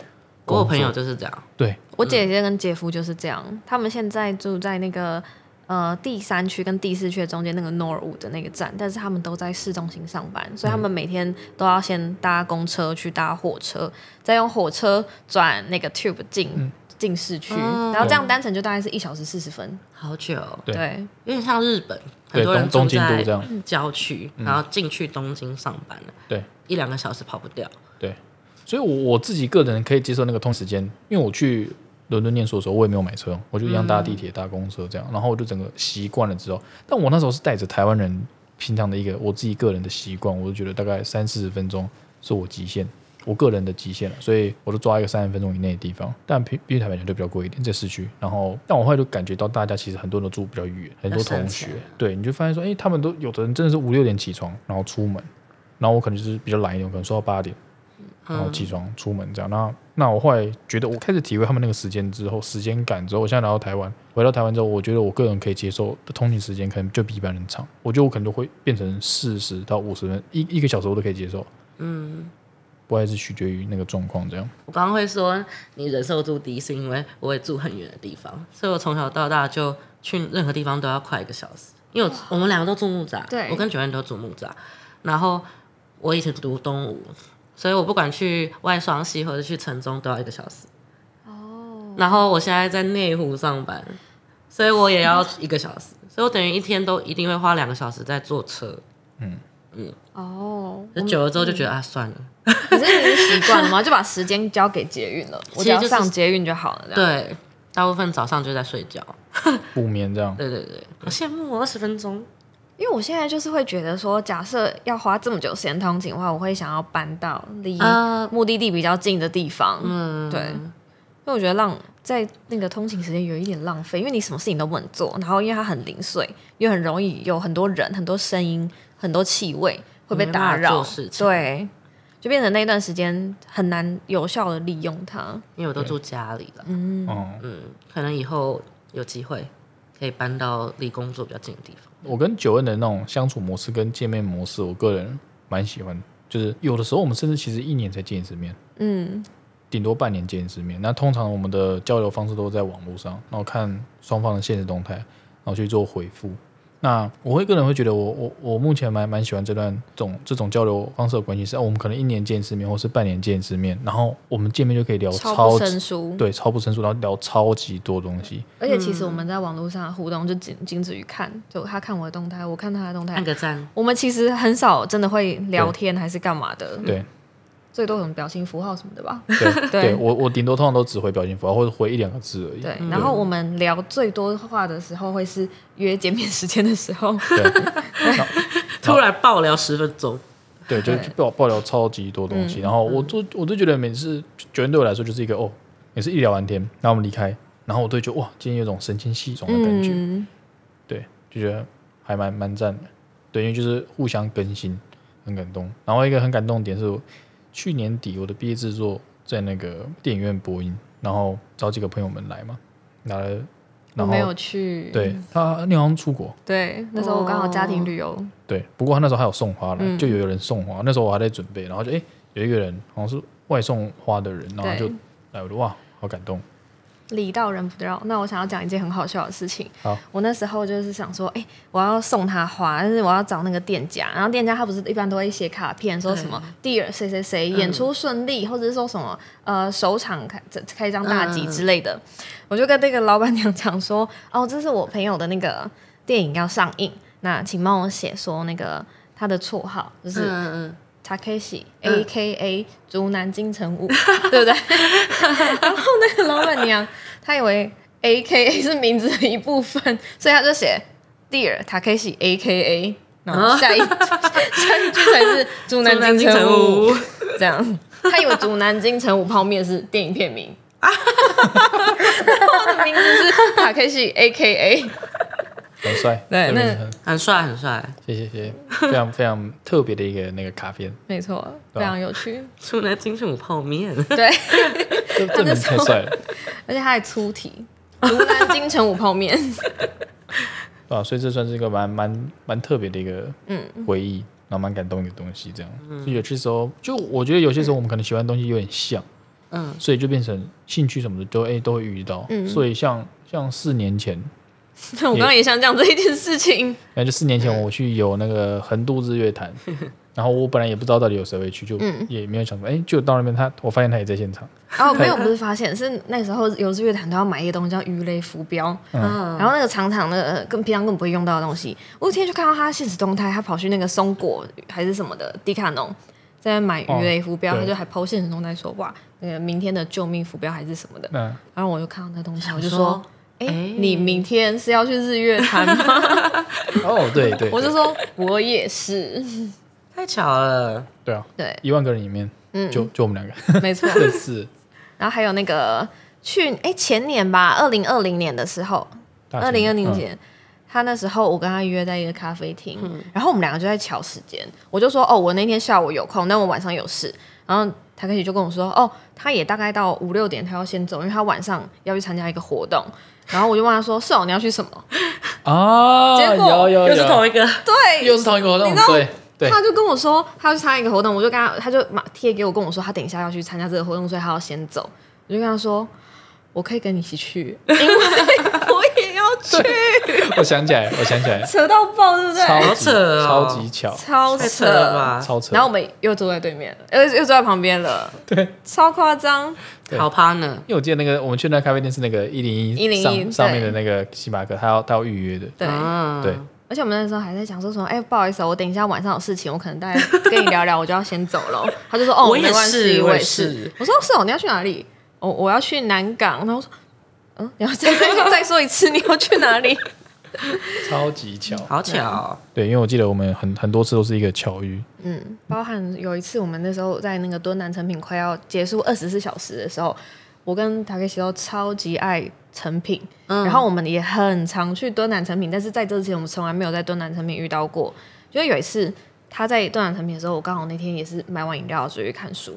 我有朋友就是这样，对，我姐姐跟姐夫就是这样，他们现在住在那个。呃，第三区跟第四区中间那个 Norwood 的那个站，但是他们都在市中心上班，所以他们每天都要先搭公车去搭火车，再用火车转那个 Tube 进进、嗯、市区，哦、然后这样单程就大概是一小时四十分，好久。对，有点像日本，很多人住在郊区，嗯、然后进去东京上班了，对，一两个小时跑不掉。对，所以我我自己个人可以接受那个通时间，因为我去。伦敦念书的时候，我也没有买车，我就一样搭地铁、搭公车这样，然后我就整个习惯了之后，但我那时候是带着台湾人平常的一个我自己个人的习惯，我就觉得大概三四十分钟是我极限，我个人的极限了，所以我就抓一个三十分钟以内的地方。但比比台北人就比较贵一点，在市区。然后，但我后来就感觉到大家其实很多人都住比较远，很多同学，对，你就发现说，哎，他们都有的人真的是五六点起床，然后出门，然后我可能就是比较懒一点，我可能睡到八点。然后起床出门这样，那那我后来觉得，我开始体会他们那个时间之后，时间感之后，我现在来到台湾，回到台湾之后，我觉得我个人可以接受的通勤时间可能就比一般人长。我觉得我可能都会变成四十到五十分，一一个小时我都可以接受。嗯，不还是取决于那个状况这样。我刚刚会说你忍受度低，是因为我也住很远的地方，所以我从小到大就去任何地方都要快一个小时。因为我，我们两个都住木栅，对，我跟九安都住木栅，然后我以前读东吴。所以我不管去外双溪或者去城中都要一个小时。哦。然后我现在在内湖上班，所以我也要一个小时。所以我等于一天都一定会花两个小时在坐车。嗯嗯。哦。那久了之后就觉得啊，算了。可是你是习惯了吗？就把时间交给捷运了，我只要上捷运就好了。对，大部分早上就在睡觉，补眠这样。对对对，好羡慕我二十分钟。因为我现在就是会觉得说，假设要花这么久时间通勤的话，我会想要搬到离目的地比较近的地方。嗯，对，因为我觉得浪在那个通勤时间有一点浪费，因为你什么事情都不能做，然后因为它很零碎，又很容易有很多人、很多声音、很多气味会被打扰。对，就变成那段时间很难有效的利用它。因为我都住家里了，嗯嗯，可能以后有机会可以搬到离工作比较近的地方。我跟九恩的那种相处模式跟见面模式，我个人蛮喜欢。就是有的时候我们甚至其实一年才见一次面，嗯，顶多半年见一次面。那通常我们的交流方式都是在网络上，然后看双方的现实动态，然后去做回复。那我会个人会觉得我，我我我目前蛮蛮喜欢这段这种这种交流方式的关系是，我们可能一年见一次面，或是半年见一次面，然后我们见面就可以聊超，超不生疏，对，超不生疏，然后聊超级多东西。而且其实我们在网络上的互动就仅仅止于看，就他看我的动态，我看他的动态，按个赞。我们其实很少真的会聊天还是干嘛的，对。最多什么表情符号什么的吧。对，对我我顶多通常都只回表情符号或者回一两个字而已。对，然后我们聊最多话的时候会是约见面时间的时候。对，突然爆聊十分钟。对，就爆爆聊超级多东西，然后我都我都觉得每次觉得对我来说就是一个哦，每次一聊完天，然后我们离开，然后我都觉得哇，今天有种神清气爽的感觉。对，就觉得还蛮蛮赞的。对，因为就是互相更新，很感动。然后一个很感动的点是。去年底我的毕业制作在那个电影院播映，然后找几个朋友们来嘛，拿了然后没有去。对他，你好像出国。对，那时候我刚好家庭旅游。对，不过他那时候还有送花了，嗯、就有人送花。那时候我还在准备，然后就哎，有一个人好像是外送花的人，然后就来，我就哇，好感动。礼到人不绕。那我想要讲一件很好笑的事情。好，我那时候就是想说，哎、欸，我要送他花，但是我要找那个店家。然后店家他不是一般都会写卡片，说什么 Dear 谁谁谁演出顺利，嗯、或者是说什么呃首场开开张大吉之类的。嗯、我就跟那个老板娘讲说，哦，这是我朋友的那个电影要上映，那请帮我写说那个他的绰号就是。Takeshi A K A 竹南金城武，嗯、对不对？然后那个老板娘她以为 A K A 是名字的一部分，所以她就写 Dear Takeshi A K A，然后下一、啊、下一句才是竹南金城武，这样。她以为竹南金城武泡面是电影片名，然后我的名字是 Takeshi A K A。很帅，对，那很帅很帅，谢谢谢谢，非常非常 特别的一个那个卡片，没错，非常有趣。竹南金城武泡面，对，这这名太帅了，而且他还粗体，湖南金城武泡面，啊，所以这算是一个蛮蛮蛮特别的一个嗯。回忆，然后蛮感动的东西，这样。就有些时候，就我觉得有些时候我们可能喜欢的东西有点像，嗯，所以就变成兴趣什么的都哎都会遇到，嗯，所以像像四年前。我刚刚也想讲这一件事情。那就四年前我去有那个横渡日月潭，然后我本来也不知道到底有谁会去，就也没有想说，哎，就到那边他，我发现他也在现场。哦，没有，不是发现，是那时候有日月潭都要买一个东西叫鱼雷浮标，嗯，然后那个长长的，跟平常根本不会用到的东西，我有一天就看到他现实动态，他跑去那个松果还是什么的迪卡侬，在买鱼雷浮标，他就还 po 限时动态说，哇，那个明天的救命浮标还是什么的，嗯，然后我就看到那东西，我就说。哎，你明天是要去日月潭吗？哦，对对，我就说我也是，太巧了。对啊，对，一万个人里面，嗯，就就我们两个，没错，是。然后还有那个去哎前年吧，二零二零年的时候，二零二零年，他那时候我跟他约在一个咖啡厅，然后我们两个就在瞧时间，我就说哦，我那天下午有空，但我晚上有事，然后他开始就跟我说哦，他也大概到五六点，他要先走，因为他晚上要去参加一个活动。然后我就问他说：“是哦，你要去什么？”哦，结果有有又是同一个，对，又是同一个活动，对对。他就跟我说他要去参加一个活动，我就跟他，他就马贴给我跟我说他等一下要去参加这个活动，所以他要先走。我就跟他说：“我可以跟你一起去，因为去。”我想起来，我想起来，扯到爆，对不对？超扯，超级巧，超扯吧，超扯。然后我们又坐在对面了，又又坐在旁边了，对，超夸张。好趴呢，因为我记得那个我们去那咖啡店是那个一零一一零一上面的那个星巴克，他要他要预约的。对对，而且我们那时候还在讲说什么，哎，不好意思，我等一下晚上有事情，我可能大概跟你聊聊，我就要先走了。他就说，哦，没关系，我也是。我说是哦，你要去哪里？我我要去南港。然后我说，嗯，你要再再 再说一次，你要去哪里？超级巧，好巧。对，因为我记得我们很很多次都是一个巧遇。嗯，包含有一次我们那时候在那个敦南成品快要结束二十四小时的时候，我跟塔克西都超级爱成品，嗯、然后我们也很常去敦南成品，但是在这之前我们从来没有在敦南成品遇到过。就有一次他在敦南成品的时候，我刚好那天也是买完饮料出去看书，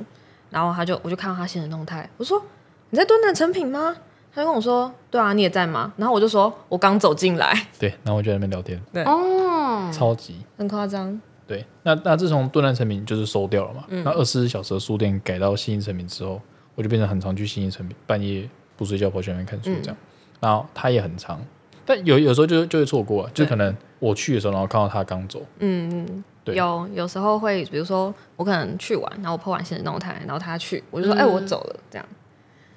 然后他就我就看到他新的动态，我说你在敦南成品吗？他就跟我说：“对啊，你也在吗？”然后我就说：“我刚走进来。”对，然后我就在那边聊天。对哦，超级很夸张。对，那那自从敦南成品就是收掉了嘛，嗯、那二十四小时的书店改到信义诚品之后，我就变成很常去信义诚品，半夜不睡觉跑去那边看书这样。嗯、然后他也很常，但有有时候就就会错过，对就可能我去的时候，然后看到他刚走。嗯嗯，对有有时候会，比如说我可能去玩，然后我 po 完限时动态，然后他去，我就说：“哎、嗯欸，我走了。”这样。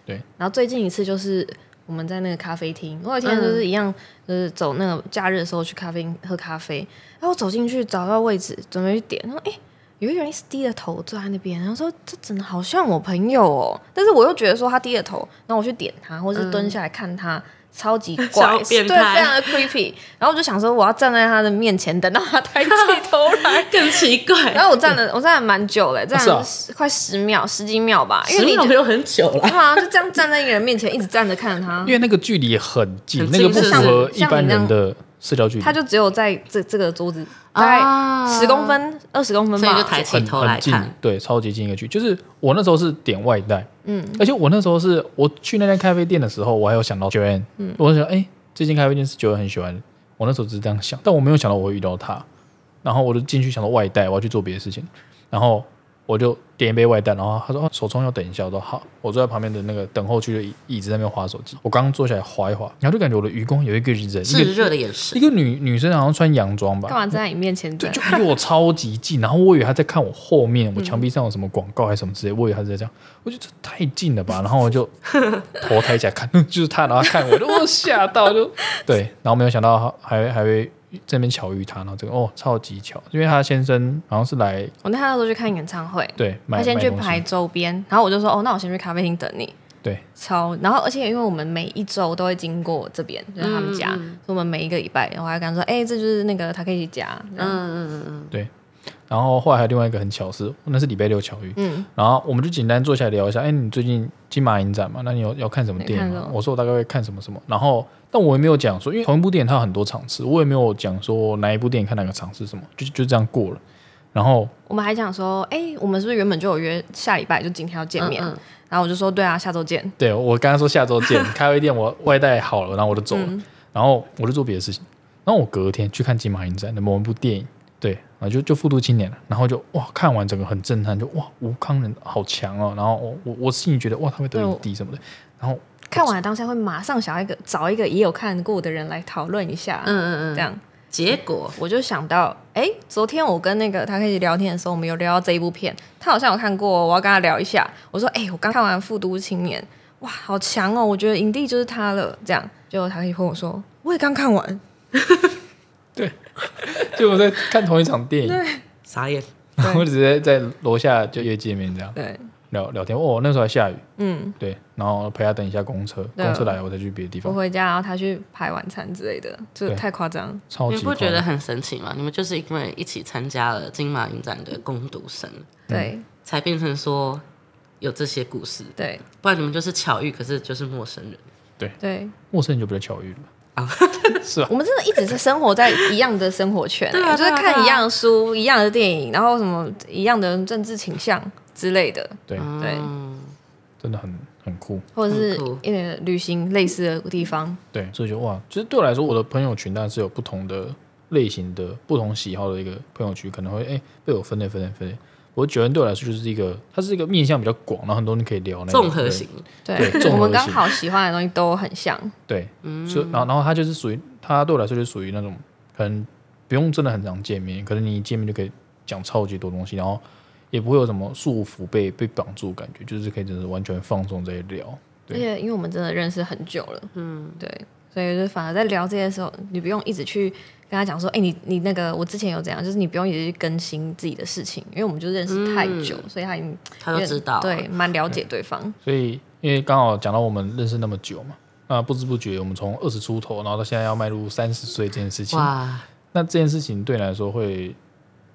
对，然后最近一次就是我们在那个咖啡厅，我有一天就是一样，就是走那个假日的时候去咖啡厅喝咖啡，然后走进去找到位置准备去点，然后哎，有一个人一直低着头坐在那边，然后说这真的好像我朋友哦，但是我又觉得说他低着头，然后我去点他，或是蹲下来看他。超级怪，对，非常的 creepy。然后我就想说，我要站在他的面前，等到他抬起头来，更奇怪。然后我站了，我站了蛮久了，站了快十秒、十几秒吧。因为你没有很久了。对啊，就这样站在一个人面前，一直站着看着他。因为那个距离很近，那个不符合一般人的社交距离。他就只有在这这个桌子。大概十公分、二十公分吧，所以就抬起头来看。对，超级近一个距。就是我那时候是点外带，嗯，而且我那时候是我去那间咖啡店的时候，我还有想到 Joanne，嗯，我就想，哎，这间咖啡店是 Joanne 很喜欢。我那时候只是这样想，但我没有想到我会遇到他。然后我就进去想到外带，我要去做别的事情。然后。我就点一杯外带，然后他说：“哦，手冲要等一下。”我说：“好。”我坐在旁边的那个等候区的椅子那边划手机。我刚刚坐下来划一划，然后就感觉我的余光有一个人，炽热的眼神，一个女女生好像穿洋装吧？干嘛站在你面前？对就离我超级近，然后我以为她在看我后面，我墙壁上有什么广告还是什么之类，我以为她是在这样。我觉得这太近了吧，然后我就头抬起来看，就是她，然后看我，我吓到就对，然后没有想到还还会。这边巧遇他，然后这个哦，超级巧，因为他先生好像是来，我那天那时候去看演唱会，对，他先去排周边，然后我就说哦，那我先去咖啡厅等你，对，超，然后而且因为我们每一周都会经过这边，就是他们家，嗯。嗯、所以我们每一个礼拜，我还跟他说，哎，这就是那个他可以家，嗯嗯嗯嗯，对。然后后来还有另外一个很巧是，那是礼拜六巧遇，嗯，然后我们就简单坐下来聊一下，哎，你最近金马影展嘛？那你有要看什么电影吗？我说我大概会看什么什么，然后但我也没有讲说，因为同一部电影它有很多场次，我也没有讲说哪一部电影看哪个场次什么，就就这样过了。然后我们还讲说，哎，我们是不是原本就有约下礼拜就今天要见面？嗯嗯，然后我就说，对啊，下周见。对，我刚刚说下周见，咖啡店我外带好了，然后我就走了，嗯、然后我就做别的事情，然后我隔天去看金马影展的某一部电影。对啊，就就复读青年了，然后就哇，看完整个很震撼，就哇，吴康人好强哦，然后我我我心里觉得哇，他会得影帝什么的，然后看完当下会马上想一个找一个也有看过的人来讨论一下，嗯嗯嗯，这样。结果我就想到，哎，昨天我跟那个他开始聊天的时候，我们有聊到这一部片，他好像有看过，我要跟他聊一下，我说，哎，我刚看完复读青年，哇，好强哦，我觉得影帝就是他了，这样，结果他可以跟我说，我也刚看完。对，就我在看同一场电影，对，傻眼。我直接在楼下就约见面这样，对，聊聊天。哦，那时候还下雨，嗯，对，然后陪他等一下公车，公车来了我再去别的地方。我回家，然后他去拍晚餐之类的，就太夸张。超级，你不觉得很神奇吗？你们就是因为一起参加了金马影展的攻读生，对，才变成说有这些故事，对，不然你们就是巧遇，可是就是陌生人，对。对，陌生人就比较巧遇了。啊，是啊，我们真的一直是生活在一样的生活圈啊，就是看一样的书、一样的电影，然后什么一样的政治倾向之类的。对。对，真的很很酷，或者是一点旅行类似的地方。对，所以就哇，其实对我来说，我的朋友群当然是有不同的类型的、不同喜好的一个朋友群，可能会哎被我分类、分类、分类。我觉得对我来说就是一个，它是一个面向比较广，然后很多人可以聊那种综合型。对，我们刚好喜欢的东西都很像。对，所以然后然后它就是属于，它对我来说就是属于那种可能不用真的很常见面，可能你一见面就可以讲超级多东西，然后也不会有什么束缚被被绑住感觉，就是可以真的完全放松在聊。而且因为我们真的认识很久了，嗯，对，所以就反而在聊这些时候，你不用一直去。跟他讲说，哎、欸，你你那个，我之前有怎样，就是你不用一直去更新自己的事情，因为我们就认识太久，嗯、所以他已经他都知道，对，蛮了解对方。所以，因为刚好讲到我们认识那么久嘛，那不知不觉我们从二十出头，然后到现在要迈入三十岁这件事情，哇，那这件事情对你来说会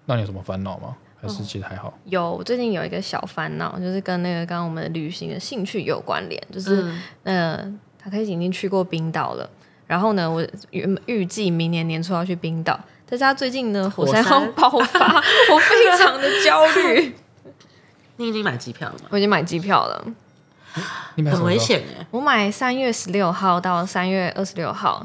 让你有什么烦恼吗？还是其实还好？哦、有，最近有一个小烦恼，就是跟那个刚刚我们旅行的兴趣有关联，就是嗯，呃、他可以已经去过冰岛了。然后呢，我预预计明年年初要去冰岛，但是他最近呢，火山要爆发，我非常的焦虑。你已经买机票了吗？我已经买机票了，很危险哎！我买三月十六号到三月二十六号，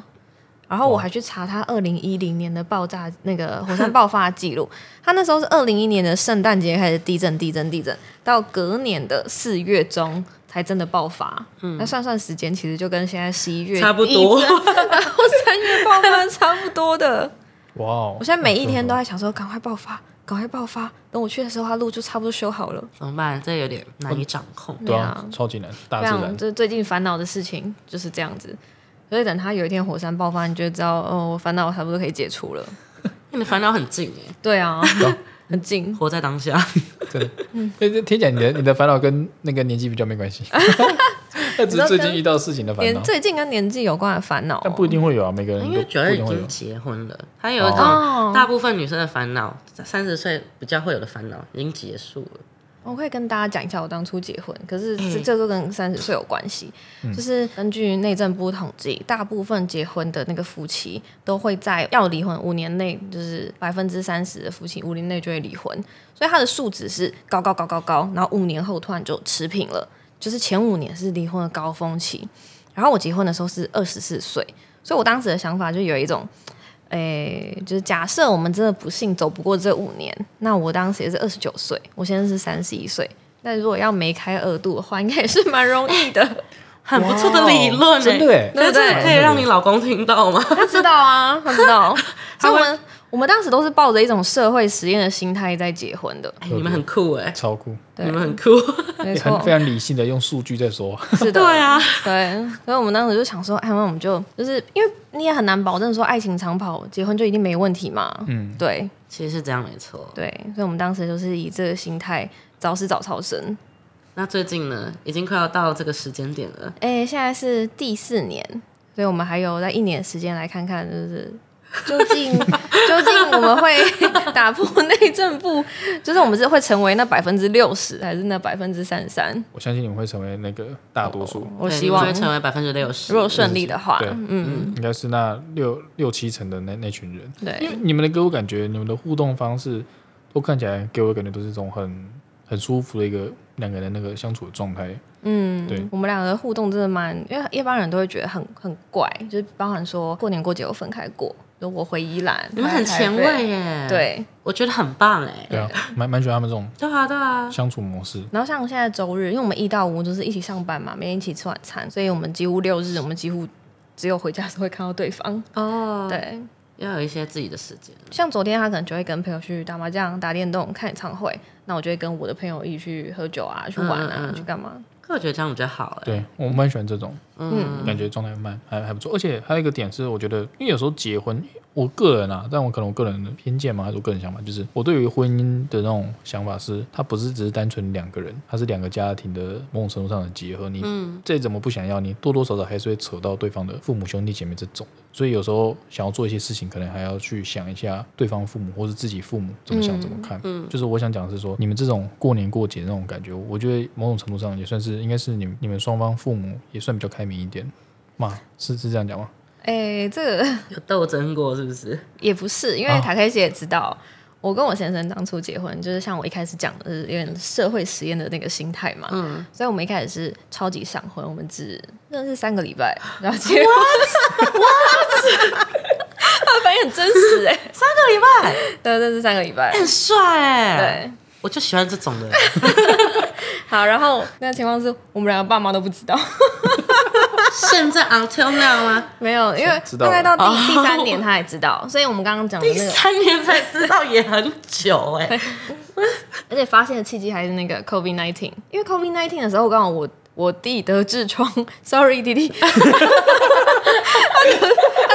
然后我还去查他二零一零年的爆炸那个火山爆发记录，他那时候是二零一零年的圣诞节开始地震，地震，地震，到隔年的四月中。才真的爆发，嗯、那算算时间，其实就跟现在十一月差不多，然后三月爆发差不多的。哇哦！我现在每一天都在想说，赶快爆发，赶快爆发。等我去的时候，它路就差不多修好了。怎么办？这有点难以掌控。对啊，超级难。大自然，这最近烦恼的事情就是这样子。所以等它有一天火山爆发，你就知道哦，我烦恼差不多可以解除了。你的烦恼很近哎。对啊。很近，活在当下。真的，听起来你的你的烦恼跟那个年纪比较没关系，那只是最近遇到事情的烦恼。最近跟年纪有关的烦恼，但不一定会有啊。每个人因为主要已经结婚了，他有一种大部分女生的烦恼，三十岁比较会有的烦恼已经结束了。我可以跟大家讲一下我当初结婚，可是这这个跟三十岁有关系。嗯、就是根据内政部统计，大部分结婚的那个夫妻都会在要离婚五年内，就是百分之三十的夫妻五年内就会离婚，所以它的数值是高高高高高，然后五年后突然就持平了，就是前五年是离婚的高峰期。然后我结婚的时候是二十四岁，所以我当时的想法就有一种，诶，就是假设我们真的不幸走不过这五年，那我当时也是二十九岁，我现在是三十一岁，那如果要梅开二度的话，应该也是蛮容易的，很不错的理论，真的，对对对，可以让你老公听到吗？他知道啊，他知道，所以我们。我们当时都是抱着一种社会实验的心态在结婚的。欸、你们很酷哎，超酷！对你们很酷，没错，非常理性的用数据在说。是的，对啊，对。所以我们当时就想说，哎，那我们就就是因为你也很难保证说爱情长跑，结婚就一定没问题嘛。嗯，对，其实是这样，没错。对，所以我们当时就是以这个心态早死早超生。那最近呢，已经快要到这个时间点了。哎，现在是第四年，所以我们还有在一年时间来看看，就是。究竟究竟我们会打破内政部，就是我们是会成为那百分之六十，还是那百分之三十三？我相信你们会成为那个大多数。我希望会成为百分之六十。如果顺利的话，对嗯，应该是那六六七成的那那群人。对，因为你们的给我感觉，你们的互动方式都看起来给我感觉都是一种很很舒服的一个两个人那个相处的状态。嗯，对，我们两个的互动真的蛮，因为一般人都会觉得很很怪，就是包含说过年过节有分开过。我回宜兰，你们很前卫耶。对，我觉得很棒哎。对啊，蛮蛮喜欢他们这种。对啊，对啊。相处模式。然后像现在周日，因为我们一到五就是一起上班嘛，每天一起吃晚餐，所以我们几乎六日我们几乎只有回家时会看到对方。哦。对，要有一些自己的时间。像昨天他可能就会跟朋友去打麻将、打电动、看演唱会，那我就会跟我的朋友一起去喝酒啊、去玩啊、去干嘛。可我觉得这样比较好欸。对，我蛮喜欢这种，嗯，感觉状态蛮还还不错。而且还有一个点是，我觉得因为有时候结婚。我个人啊，但我可能我个人的偏见嘛，还是我个人想法，就是我对于婚姻的那种想法是，它不是只是单纯两个人，它是两个家庭的某种程度上的结合。你再怎么不想要，你多多少少还是会扯到对方的父母兄弟姐妹这种。所以有时候想要做一些事情，可能还要去想一下对方父母或是自己父母怎么想怎么看。嗯，就是我想讲的是说，你们这种过年过节那种感觉，我觉得某种程度上也算是，应该是你们你们双方父母也算比较开明一点嘛，是是这样讲吗？哎、欸，这个 有斗争过是不是？也不是，因为塔克西也知道，我跟我先生当初结婚，就是像我一开始讲的，是有点社会实验的那个心态嘛。嗯，所以我们一开始是超级闪婚，我们只认识三个礼拜，然后结婚。What？他反应很真实 哎、欸，三个礼拜，对，认识三个礼拜，很帅哎、欸。对，我就喜欢这种的。好，然后那个情况是我们两个爸妈都不知道。现在 until now 吗？没有，因为大概到第第三年他才知道，所以我们刚刚讲的那个第三年才知道也很久哎，而且发现的契机还是那个 COVID nineteen，因为 COVID nineteen 的时候刚好我我弟得痔疮，sorry 弟弟，他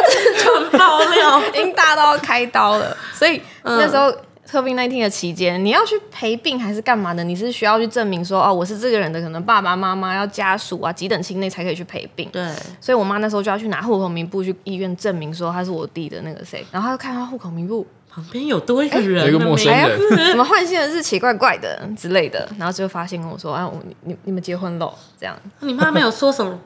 痔疮。爆料，已经大到要开刀了，所以那时候。COVID-19 的期间，你要去陪病还是干嘛的？你是需要去证明说，哦，我是这个人的可能爸爸妈妈，要家属啊，几等亲内才可以去陪病。对，所以我妈那时候就要去拿户口名簿去医院证明说他是我弟的那个谁，然后她就看他户口名簿旁边有多一个人，一个陌生人，怎么换姓的日期怪怪的之类的，然后就发现跟我说，啊，我你你你们结婚了这样。你妈没有说什么？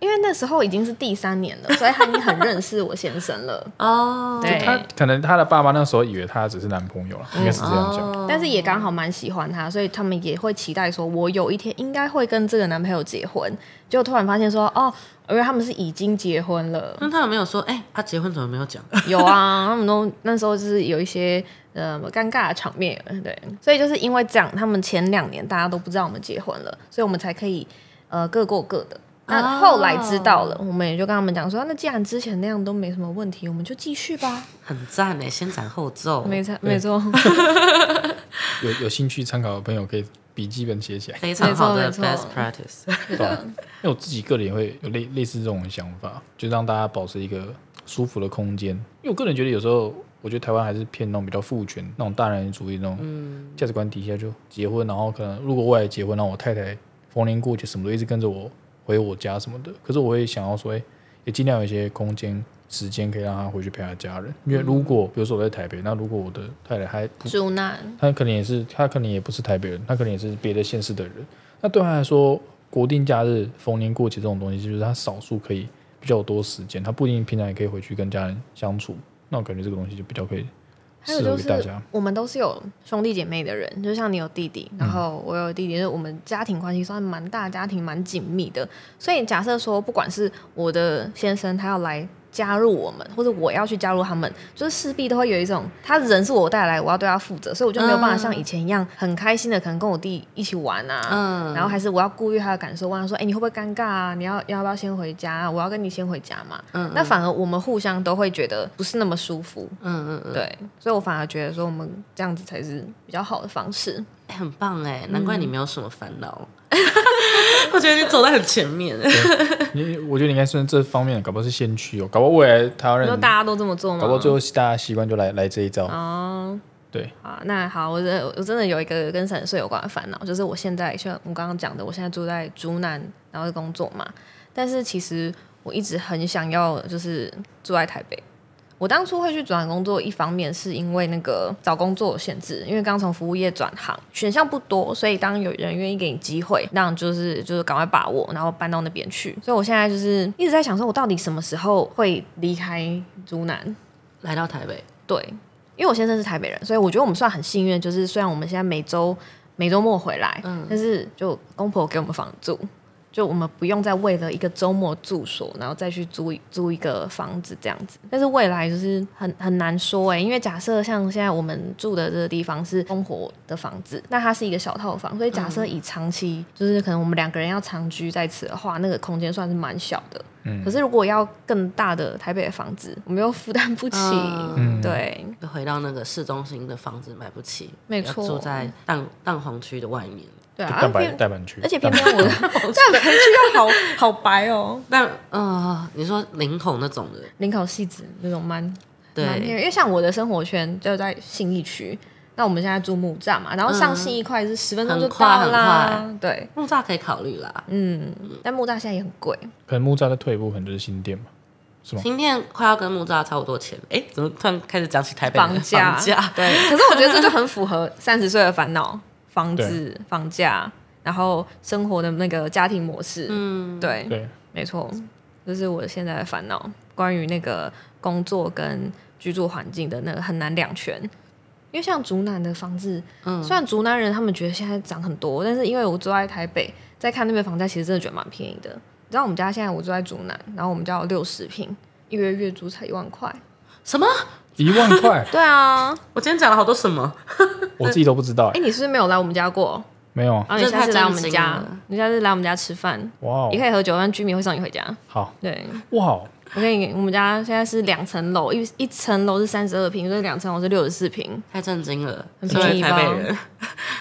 因为那时候已经是第三年了，所以他已经很认识我先生了。哦，对，他可能他的爸妈那时候以为他只是男朋友了，应该是这样讲。但是也刚好蛮喜欢他，所以他们也会期待说，我有一天应该会跟这个男朋友结婚。就突然发现说，哦，因为他们是已经结婚了。那他有没有说，哎，他结婚怎么没有讲？有啊，他们都那时候就是有一些呃尴尬的场面，对。所以就是因为这样，他们前两年大家都不知道我们结婚了，所以我们才可以呃各过各的。那后来知道了，我们也就跟他们讲说，那既然之前那样都没什么问题，我们就继续吧。很赞诶，先斩后奏。没错，没错。有有兴趣参考的朋友可以笔记本写起来。非常好的 best practice。对，因为我自己个人也会有类类似这种想法，就让大家保持一个舒服的空间。因为我个人觉得有时候，我觉得台湾还是偏那种比较父权、那种大男人主义那种价值观底下就结婚，然后可能如果我也结婚，然后我太太逢年过节什么都一直跟着我。回我家什么的，可是我会想要说，哎，也尽量有一些空间、时间可以让他回去陪他家人。因为如果，比如说我在台北，那如果我的太太还住那，他可能也是，他可能也不是台北人，他可能也是别的县市的人。那对他来说，国定假日、逢年过节这种东西，就是他少数可以比较多时间，他不一定平常也可以回去跟家人相处。那我感觉这个东西就比较可以。还有就是，我们都是有兄弟姐妹的人，就像你有弟弟，然后我有弟弟，就是我们家庭关系算蛮大，家庭蛮紧密的。所以假设说，不管是我的先生他要来加入我们，或者我要去加入他们，就是势必都会有一种，他人是我带来，我要对他负责，所以我就没有办法像以前一样很开心的，可能跟我弟一起玩啊，嗯，然后还是我要顾虑他的感受，问他说，哎，你会不会尴尬？啊？你要要不要先回家？啊？我要跟你先回家嘛，嗯，那反而我们互相都会觉得不是那么舒服，嗯嗯嗯，对，所以我反而觉得说我们这样子才是比较好的方式，哎，很棒哎，难怪你没有什么烦恼。我觉得你走在很前面。你，我觉得你应该算这方面，搞不好是先驱哦，搞不好未来台湾人，大家都这么做吗？搞不好最后大家习惯就来来这一招。哦，对。啊，那好，我真我真的有一个跟三十岁有关的烦恼，就是我现在像我刚刚讲的，我现在住在竹南，然后工作嘛，但是其实我一直很想要，就是住在台北。我当初会去转工作，一方面是因为那个找工作有限制，因为刚从服务业转行，选项不多，所以当有人愿意给你机会，那就是就是赶快把握，然后搬到那边去。所以我现在就是一直在想，说我到底什么时候会离开竹南，来到台北？对，因为我先生是台北人，所以我觉得我们算很幸运，就是虽然我们现在每周每周末回来，嗯，但是就公婆给我们房住。就我们不用再为了一个周末住所，然后再去租租一个房子这样子。但是未来就是很很难说哎，因为假设像现在我们住的这个地方是公活的房子，那它是一个小套房，所以假设以长期就是可能我们两个人要长居在此的话，那个空间算是蛮小的。嗯。可是如果要更大的台北的房子，我们又负担不起。嗯。对。就回到那个市中心的房子买不起，没错。住在蛋蛋黄区的外面。对啊，蛋白蛋白区，而且偏偏我的 蛋白区又好好白哦。但呃，你说领口那种的，领口汐止那种蛮对，因为像我的生活圈就在信义区，那我们现在住木栅嘛，然后上信义快是十分钟就到啦。对，木栅可以考虑啦。嗯，但木栅现在也很贵。可能木栅的退一步可能就是新店嘛，是吗？新店快要跟木栅差不多钱。哎，怎么突然开始讲起台北房价？对，可是我觉得这就很符合三十岁的烦恼。房子、房价，然后生活的那个家庭模式，嗯，对，对，没错，这是我现在的烦恼。关于那个工作跟居住环境的那个很难两全，因为像竹南的房子，嗯，虽然竹南人他们觉得现在涨很多，但是因为我住在台北，在看那边房价，其实真的觉得蛮便宜的。你知道我们家现在我住在竹南，然后我们家有六十平，一个月月租才一万块，什么？一万块？对啊，我今天讲了好多什么，我自己都不知道。哎，你是不是没有来我们家过？没有。然后你下次来我们家，你下次来我们家吃饭，哇，你可以喝酒，让居民会送你回家。好，对，哇，我跟你，我们家现在是两层楼，一一层楼是三十二平，所以两层楼是六十四平，太震惊了，很便宜吧？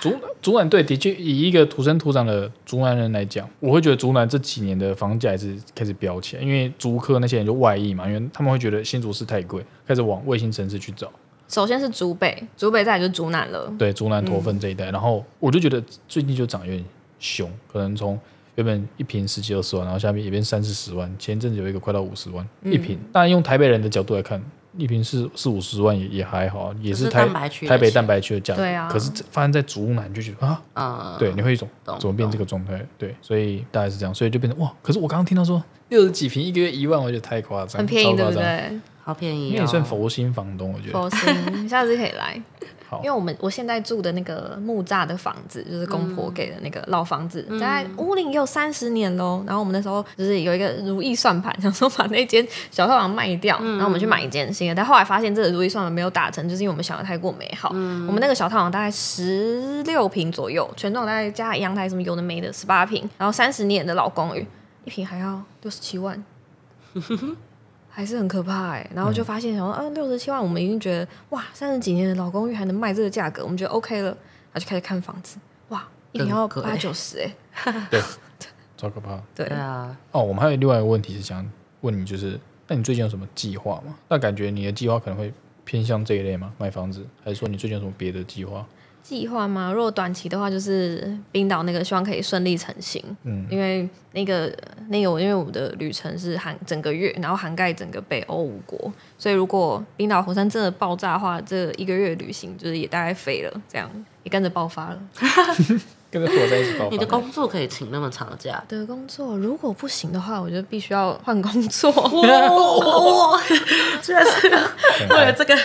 竹竹南对，的确以一个土生土长的竹南人来讲，我会觉得竹南这几年的房价还是开始飙起来，因为竹科那些人就外溢嘛，因为他们会觉得新竹市太贵，开始往卫星城市去找。首先是竹北，竹北再来就是竹南了。对，竹南头份这一带，嗯、然后我就觉得最近就涨有点凶，可能从原本一瓶十几二十万，然后下面也变三四十万，前阵子有一个快到五十万、嗯、一瓶。当然用台北人的角度来看。一瓶是四五十万也也还好，也是台是台北蛋白区的价格。对啊。可是发生在竹南就觉得啊，嗯、对，你会一种怎么变这个状态？对，所以大概是这样，所以就变成哇。可是我刚刚听到说六十几瓶一个月一万，我觉得太夸张，很便宜，对不对？好便宜、哦，因为你算佛心房东，我觉得。佛心，你 下次可以来。因为我们我现在住的那个木栅的房子，就是公婆给的那个老房子，嗯、在屋龄也有三十年喽。然后我们那时候就是有一个如意算盘，想说把那间小套房卖掉，嗯、然后我们去买一间新的。但后来发现这个如意算盘没有打成，就是因为我们想的太过美好。嗯、我们那个小套房大概十六平左右，全幢大概加阳台什么有的没的十八平，然后三十年的老公寓，一平还要六十七万。还是很可怕哎，然后就发现，想说，嗯，六十七万，我们已经觉得，哇，三十几年的老公寓还能卖这个价格，我们觉得 OK 了，然后就开始看房子，哇，一年要八九十哎，对，超可怕，对啊。哦，我们还有另外一个问题是想问你，就是，那你最近有什么计划吗？那感觉你的计划可能会偏向这一类吗？买房子，还是说你最近有什么别的计划？计划吗？如果短期的话，就是冰岛那个，希望可以顺利成行。嗯，因为那个那个，因为我们的旅程是含整个月，然后涵盖整个北欧五国，所以如果冰岛火山真的爆炸的话，这一个月旅行就是也大概废了，这样也跟着爆发了。跟着火在一起爆发。你的工作可以请那么长的假？的工作如果不行的话，我就必须要换工作。哇，居然是为了这个。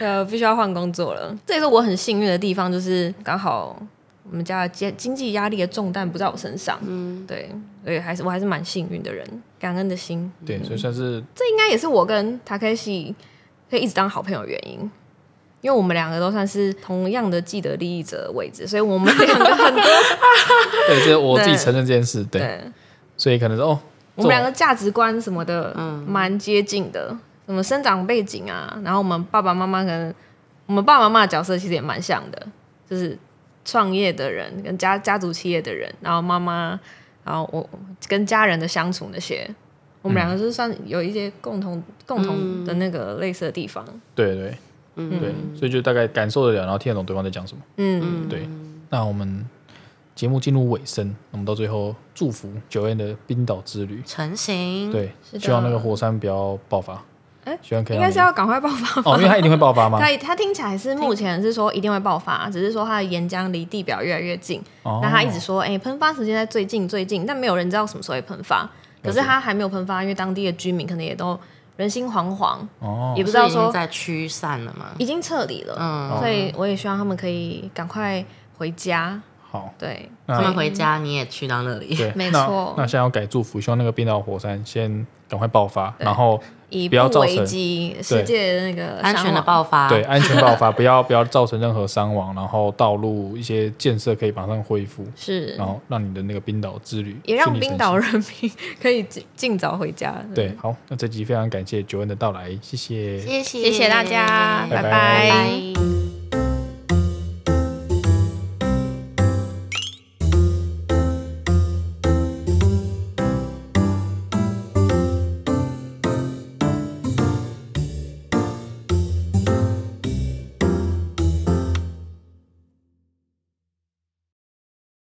呃，必须要换工作了。这也是我很幸运的地方，就是刚好我们家的经经济压力的重担不在我身上。嗯，对，所以还是我还是蛮幸运的人，感恩的心。对，所以算是这应该也是我跟 Takeshi 可以一直当好朋友的原因，因为我们两个都算是同样的既得利益者的位置，所以我们两个很多。对，这我自己承认这件事。对，对所以可能是哦，我们两个价值观什么的，嗯，蛮接近的。什么生长背景啊，然后我们爸爸妈妈可能，我们爸爸妈妈的角色其实也蛮像的，就是创业的人跟家家族企业的人，然后妈妈，然后我跟家人的相处那些，我们两个是算有一些共同、嗯、共同的那个类似的地方。对对，嗯对，所以就大概感受得了，然后听得懂对方在讲什么。嗯对。那我们节目进入尾声，我们到最后祝福 Joanne 的冰岛之旅成型。对，希望那个火山不要爆发。哎，应该是要赶快爆发哦，因为它一定会爆发吗？它它听起来是目前是说一定会爆发，只是说它的岩浆离地表越来越近。哦，那他一直说，哎，喷发时间在最近最近，但没有人知道什么时候会喷发。可是它还没有喷发，因为当地的居民可能也都人心惶惶，哦，也不知道说在驱散了吗？已经撤离了，嗯，所以我也希望他们可以赶快回家。好，对，他们回家，你也去到那里，对，没错。那现在要改祝福，希望那个冰岛火山先赶快爆发，然后。以不危及世界的那个安全的爆发，对安全爆发，不要不要造成任何伤亡，然后道路一些建设可以马上恢复，是，然后让你的那个冰岛之旅也让冰岛人民 可以尽尽早回家。对，好，那这集非常感谢 Joanne 的到来，谢谢，谢谢，谢谢大家，拜拜。拜拜。